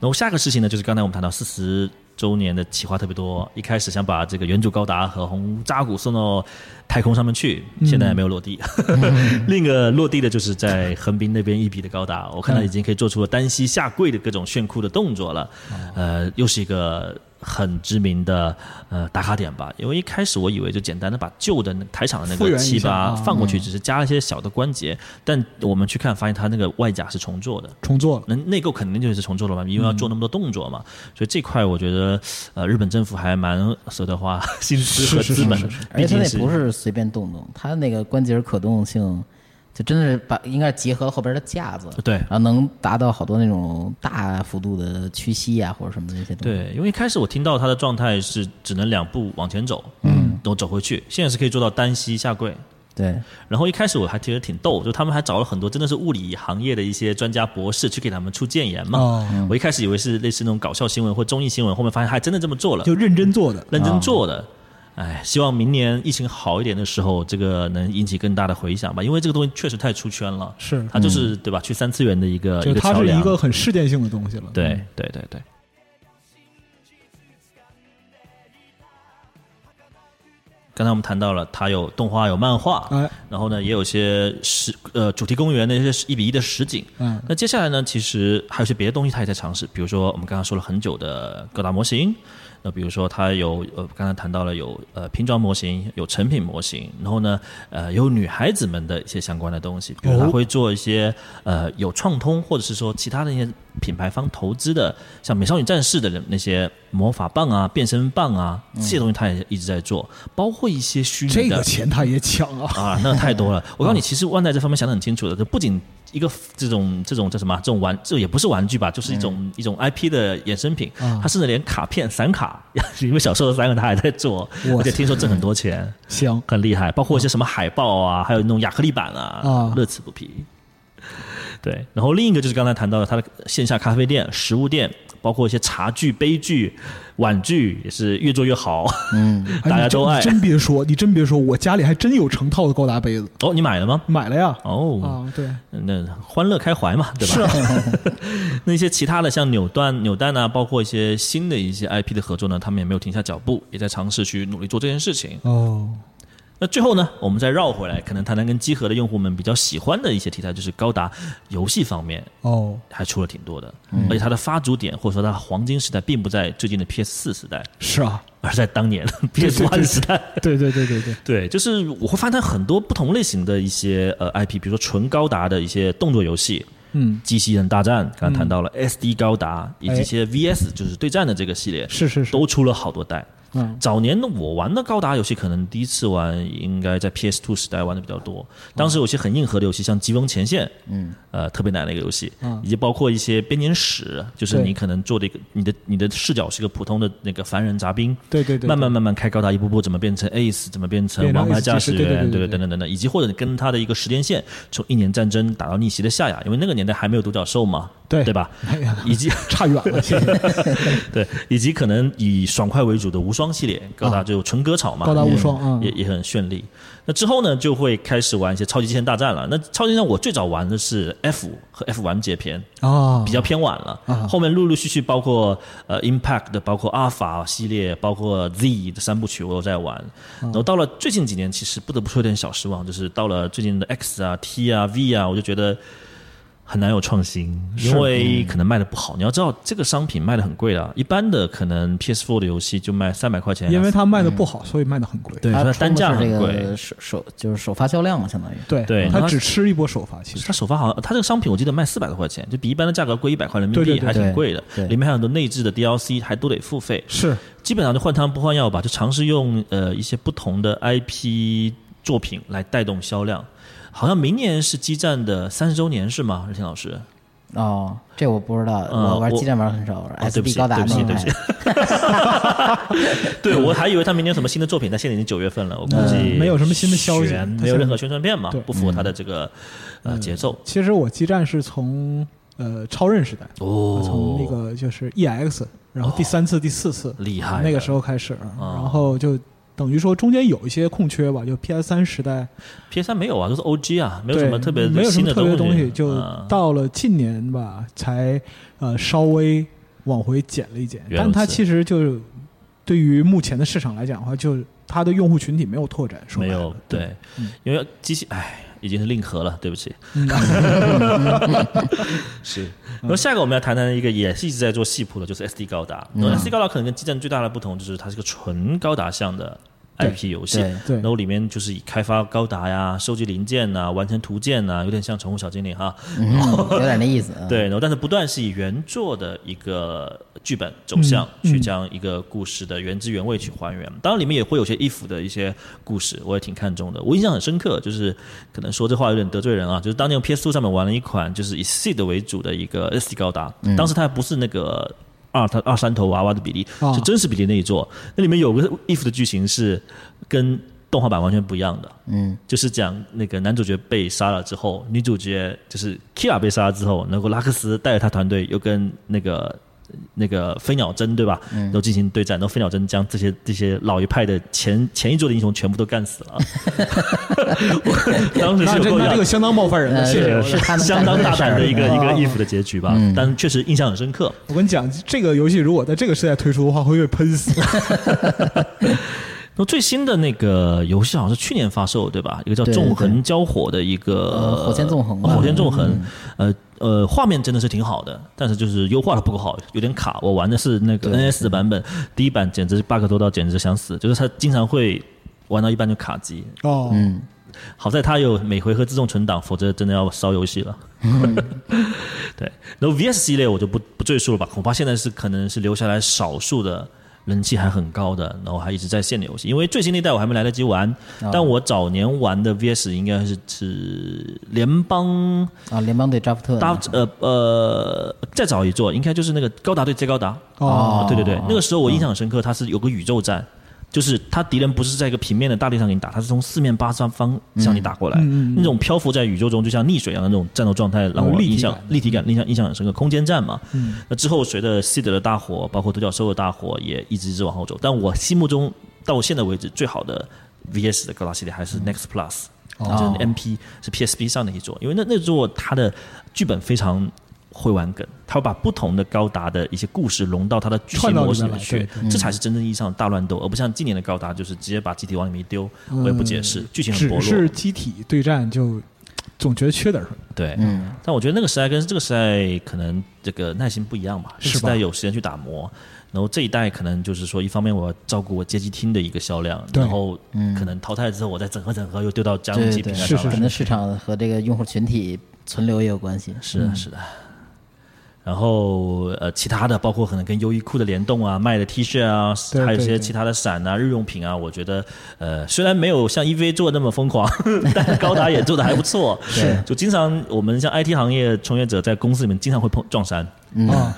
然后下个事情呢，就是刚才我们谈到四十周年的企划特别多，一开始想把这个原主高达和红扎古送到太空上面去，现在还没有落地。另一个落地的就是在横滨那边一比的高达，我看到已经可以做出了单膝下跪的各种炫酷的动作了，呃，又是一个。很知名的呃打卡点吧，因为一开始我以为就简单的把旧的台场的那个七八放过去，只是加了一些小的关节，但我们去看发现它那个外甲是重做的，重做，那内构肯定就是重做了嘛，因为要做那么多动作嘛，所以这块我觉得呃日本政府还蛮舍得花心思和资本，而且它那不是随便动动，它那个关节可动性。就真的是把应该结合后边的架子，对，然后能达到好多那种大幅度的屈膝呀，或者什么那些东西。对，因为一开始我听到他的状态是只能两步往前走，嗯，等我走回去，现在是可以做到单膝下跪。对，然后一开始我还觉得挺逗，就他们还找了很多真的是物理行业的一些专家博士去给他们出建言嘛。哦，我一开始以为是类似那种搞笑新闻或综艺新闻，后面发现还真的这么做了，就认真做的，认真做的。哎，希望明年疫情好一点的时候，这个能引起更大的回响吧。因为这个东西确实太出圈了，是它就是对吧？去三次元的一个一个它是一个很事件性的东西了。对对对对。刚才我们谈到了，它有动画，有漫画，然后呢，也有些实呃主题公园的一些一比一的实景。嗯，那接下来呢，其实还有些别的东西，它也在尝试，比如说我们刚刚说了很久的高达模型。那比如说，它有呃，刚才谈到了有呃拼装模型，有成品模型，然后呢，呃，有女孩子们的一些相关的东西，比如它会做一些呃有创通，或者是说其他的一些品牌方投资的，像美少女战士的那些魔法棒啊、变身棒啊这些东西，他也一直在做，包括一些虚拟的。这个钱他也抢啊！啊，那太多了。我告诉你，其实万代这方面想的很清楚的，就不仅。一个这种这种叫什么？这种玩这也不是玩具吧，就是一种一种 IP 的衍生品。他甚至连卡片、散卡，因为小时候的三个他还在做，而且听说挣很多钱，行，很厉害。包括一些什么海报啊，还有那种亚克力板啊，乐此不疲。对，然后另一个就是刚才谈到的，它的线下咖啡店、食物店。包括一些茶具、杯具、碗具也是越做越好，嗯，大家都爱。真别说，你真别说，我家里还真有成套的高达杯子。哦，你买了吗？买了呀。哦，啊，对，那欢乐开怀嘛，对吧？是。那些其他的像扭蛋、扭蛋啊，包括一些新的一些 IP 的合作呢，他们也没有停下脚步，也在尝试去努力做这件事情。哦。那最后呢，我们再绕回来，可能谈谈跟机核的用户们比较喜欢的一些题材，就是高达游戏方面哦，还出了挺多的，而且它的发足点或者说它黄金时代，并不在最近的 PS 四时代，是啊，而在当年 PS One 时代，对对对对对。对，就是我会发现很多不同类型的一些呃 IP，比如说纯高达的一些动作游戏，嗯，机器人大战，刚刚谈到了 SD 高达以及一些 VS 就是对战的这个系列，是是是，都出了好多代。嗯，早年的我玩的高达游戏，可能第一次玩应该在 PS Two 时代玩的比较多。当时有些很硬核的游戏，像《疾风前线》，嗯，呃，特别难的一个游戏，嗯以及包括一些编年史，就是你可能做的一个，你的你的视角是一个普通的那个凡人杂兵，对对对，慢慢慢慢开高达，一步步怎么变成 Ace，怎么变成王牌驾驶员，对对等等等等，以及或者你跟他的一个时间线，从一年战争打到逆袭的夏亚，因为那个年代还没有独角兽嘛。对对吧？以及差远了，对，以及可能以爽快为主的无双系列，高达就纯割草嘛，高达无双也也很绚丽。那之后呢，就会开始玩一些超级机器人大战了。那超级机器人我最早玩的是 F 和 F 完结篇啊，比较偏晚了。后面陆陆续续包括呃 Impact 的，包括阿尔法系列，包括 Z 的三部曲，我都在玩。然后到了最近几年，其实不得不说有点小失望，就是到了最近的 X 啊、T 啊、V 啊，我就觉得。很难有创新，因为可能卖的不好。你要知道，这个商品卖的很贵的，一般的可能 PS4 的游戏就卖三百块钱。因为它卖的不好，所以卖的很贵。对，它单价很贵。首首就是首发销量嘛，相当于。对对，它只吃一波首发。其实它首发好像，它这个商品我记得卖四百多块钱，就比一般的价格贵一百块人民币，还挺贵的。里面还有很多内置的 DLC，还都得付费。是，基本上就换汤不换药吧，就尝试用呃一些不同的 IP 作品来带动销量。好像明年是基站的三十周年是吗？任天老师。哦，这我不知道，我玩基站玩很少，SD 高达对不起，对不起。对，我还以为他明年有什么新的作品，但现在已经九月份了，我估计没有什么新的消息，没有任何宣传片嘛，不符合他的这个呃节奏。其实我基站是从呃超任时代，哦，从那个就是 EX，然后第三次、第四次厉害，那个时候开始，然后就。等于说中间有一些空缺吧，就 PS 三时代，PS 三没有啊，都是 OG 啊，没有什么特别没有什么特别的东西，就到了近年吧，才呃稍微往回减了一减。但它其实就对于目前的市场来讲的话，就它的用户群体没有拓展，说没有对，因为机器哎已经是令和了，对不起。是，然后下一个我们要谈谈一个也是一直在做细铺的，就是 SD 高达。SD 高达可能跟基站最大的不同就是它是个纯高达向的。IP 游戏，然后里面就是以开发高达呀、收集零件呐、完成图鉴呐，有点像宠物小精灵哈，有点那意思。对，然后但是不断是以原作的一个剧本走向去将一个故事的原汁原味去还原。当然里面也会有些衣服的一些故事，我也挺看重的。我印象很深刻，就是可能说这话有点得罪人啊，就是当年 PS2 上面玩了一款就是以 Seed 为主的一个 SD 高达，当时它还不是那个。二他二三头娃娃的比例是真实比例那一座，那里面有个 if 的剧情是跟动画版完全不一样的，嗯，就是讲那个男主角被杀了之后，女主角就是 Kira 被杀了之后，然后拉克斯带着他团队又跟那个。那个飞鸟针对吧？嗯，都进行对战，然后飞鸟针将这些这些老一派的前前一座的英雄全部都干死了。当时是这个相当冒犯人的，谢谢，是相当大胆的一个一个 if 的结局吧。但确实印象很深刻。我跟你讲，这个游戏如果在这个时代推出的话，会被喷死。那最新的那个游戏好像是去年发售，对吧？一个叫《纵横交火》的一个火箭纵横，火箭纵横，呃。呃，画面真的是挺好的，但是就是优化的不够好，有点卡。我玩的是那个 NS 的版本，第一版简直 bug 多到简直想死，就是它经常会玩到一半就卡机。哦，嗯，好在它有每回合自动存档，否则真的要烧游戏了。对，然后 VS 系列我就不不赘述了吧，恐怕现在是可能是留下来少数的。人气还很高的，然后还一直在线的游戏，因为最新那代我还没来得及玩，但我早年玩的 VS 应该是是联邦啊，联邦对扎夫特，扎呃呃，再早一座应该就是那个高达对杰高达。哦，对对对，那个时候我印象很深刻，它是有个宇宙战。就是他敌人不是在一个平面的大地上给你打，他是从四面八方方向你打过来，那种漂浮在宇宙中就像溺水一样的那种战斗状态，让我印象立体感印象印象很深刻。空间站嘛，那之后随着西德的大火，包括独角兽的大火，也一直一直往后走。但我心目中到现在为止最好的 VS 的高达系列还是 Next Plus，就是 MP 是 PSP 上的一座，因为那那座它的剧本非常。会玩梗，他会把不同的高达的一些故事融到他的剧情模式里面去，这才是真正意义上的大乱斗，而不像今年的高达就是直接把机体往里面一丢，我也不解释，剧情很薄弱。只是机体对战就总觉得缺点什么。对，嗯，但我觉得那个时代跟这个时代可能这个耐心不一样吧，时代有时间去打磨，然后这一代可能就是说，一方面我要照顾我街机厅的一个销量，然后可能淘汰之后我再整合整合又丢到家用机平台上，可能市场和这个用户群体存留也有关系。是的，是的。然后呃，其他的包括可能跟优衣库的联动啊，卖的 T 恤啊，还有一些其他的伞啊、日用品啊，我觉得呃，虽然没有像 EVA 做的那么疯狂，但高达也做的还不错。是，就经常我们像 IT 行业从业者在公司里面经常会碰撞衫。啊，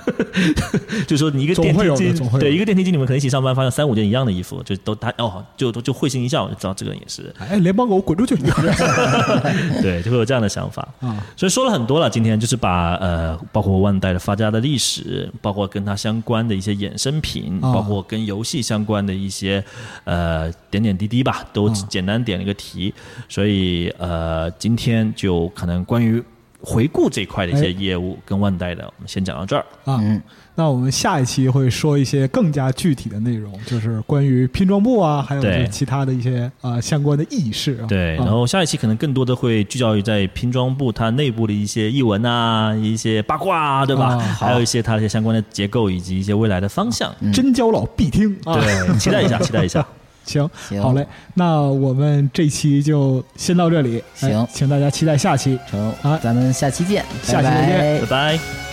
就说你一个电梯机，对一个电梯机，你们可能一起上班，发现三五件一样的衣服，就都他哦，就就会心一笑，就知道这个人也是。哎，联邦狗滚出去！对，就会有这样的想法啊。所以说了很多了，今天就是把呃，包括万代的发家的历史，包括跟它相关的一些衍生品，包括跟游戏相关的一些呃点点滴滴吧，都简单点了一个题。所以呃，今天就可能关于。回顾这一块的一些业务跟万代的，我们先讲到这儿啊。那我们下一期会说一些更加具体的内容，就是关于拼装部啊，还有就是其他的一些啊相关的意事啊。对，然后下一期可能更多的会聚焦于在拼装部它内部的一些译文啊、一些八卦啊，对吧？还有一些它的一些相关的结构以及一些未来的方向。真交老必听啊！对，期待一下，期待一下。行，好嘞，那我们这期就先到这里。行，请大家期待下期。成，啊，咱们下期见，下期再见，拜拜。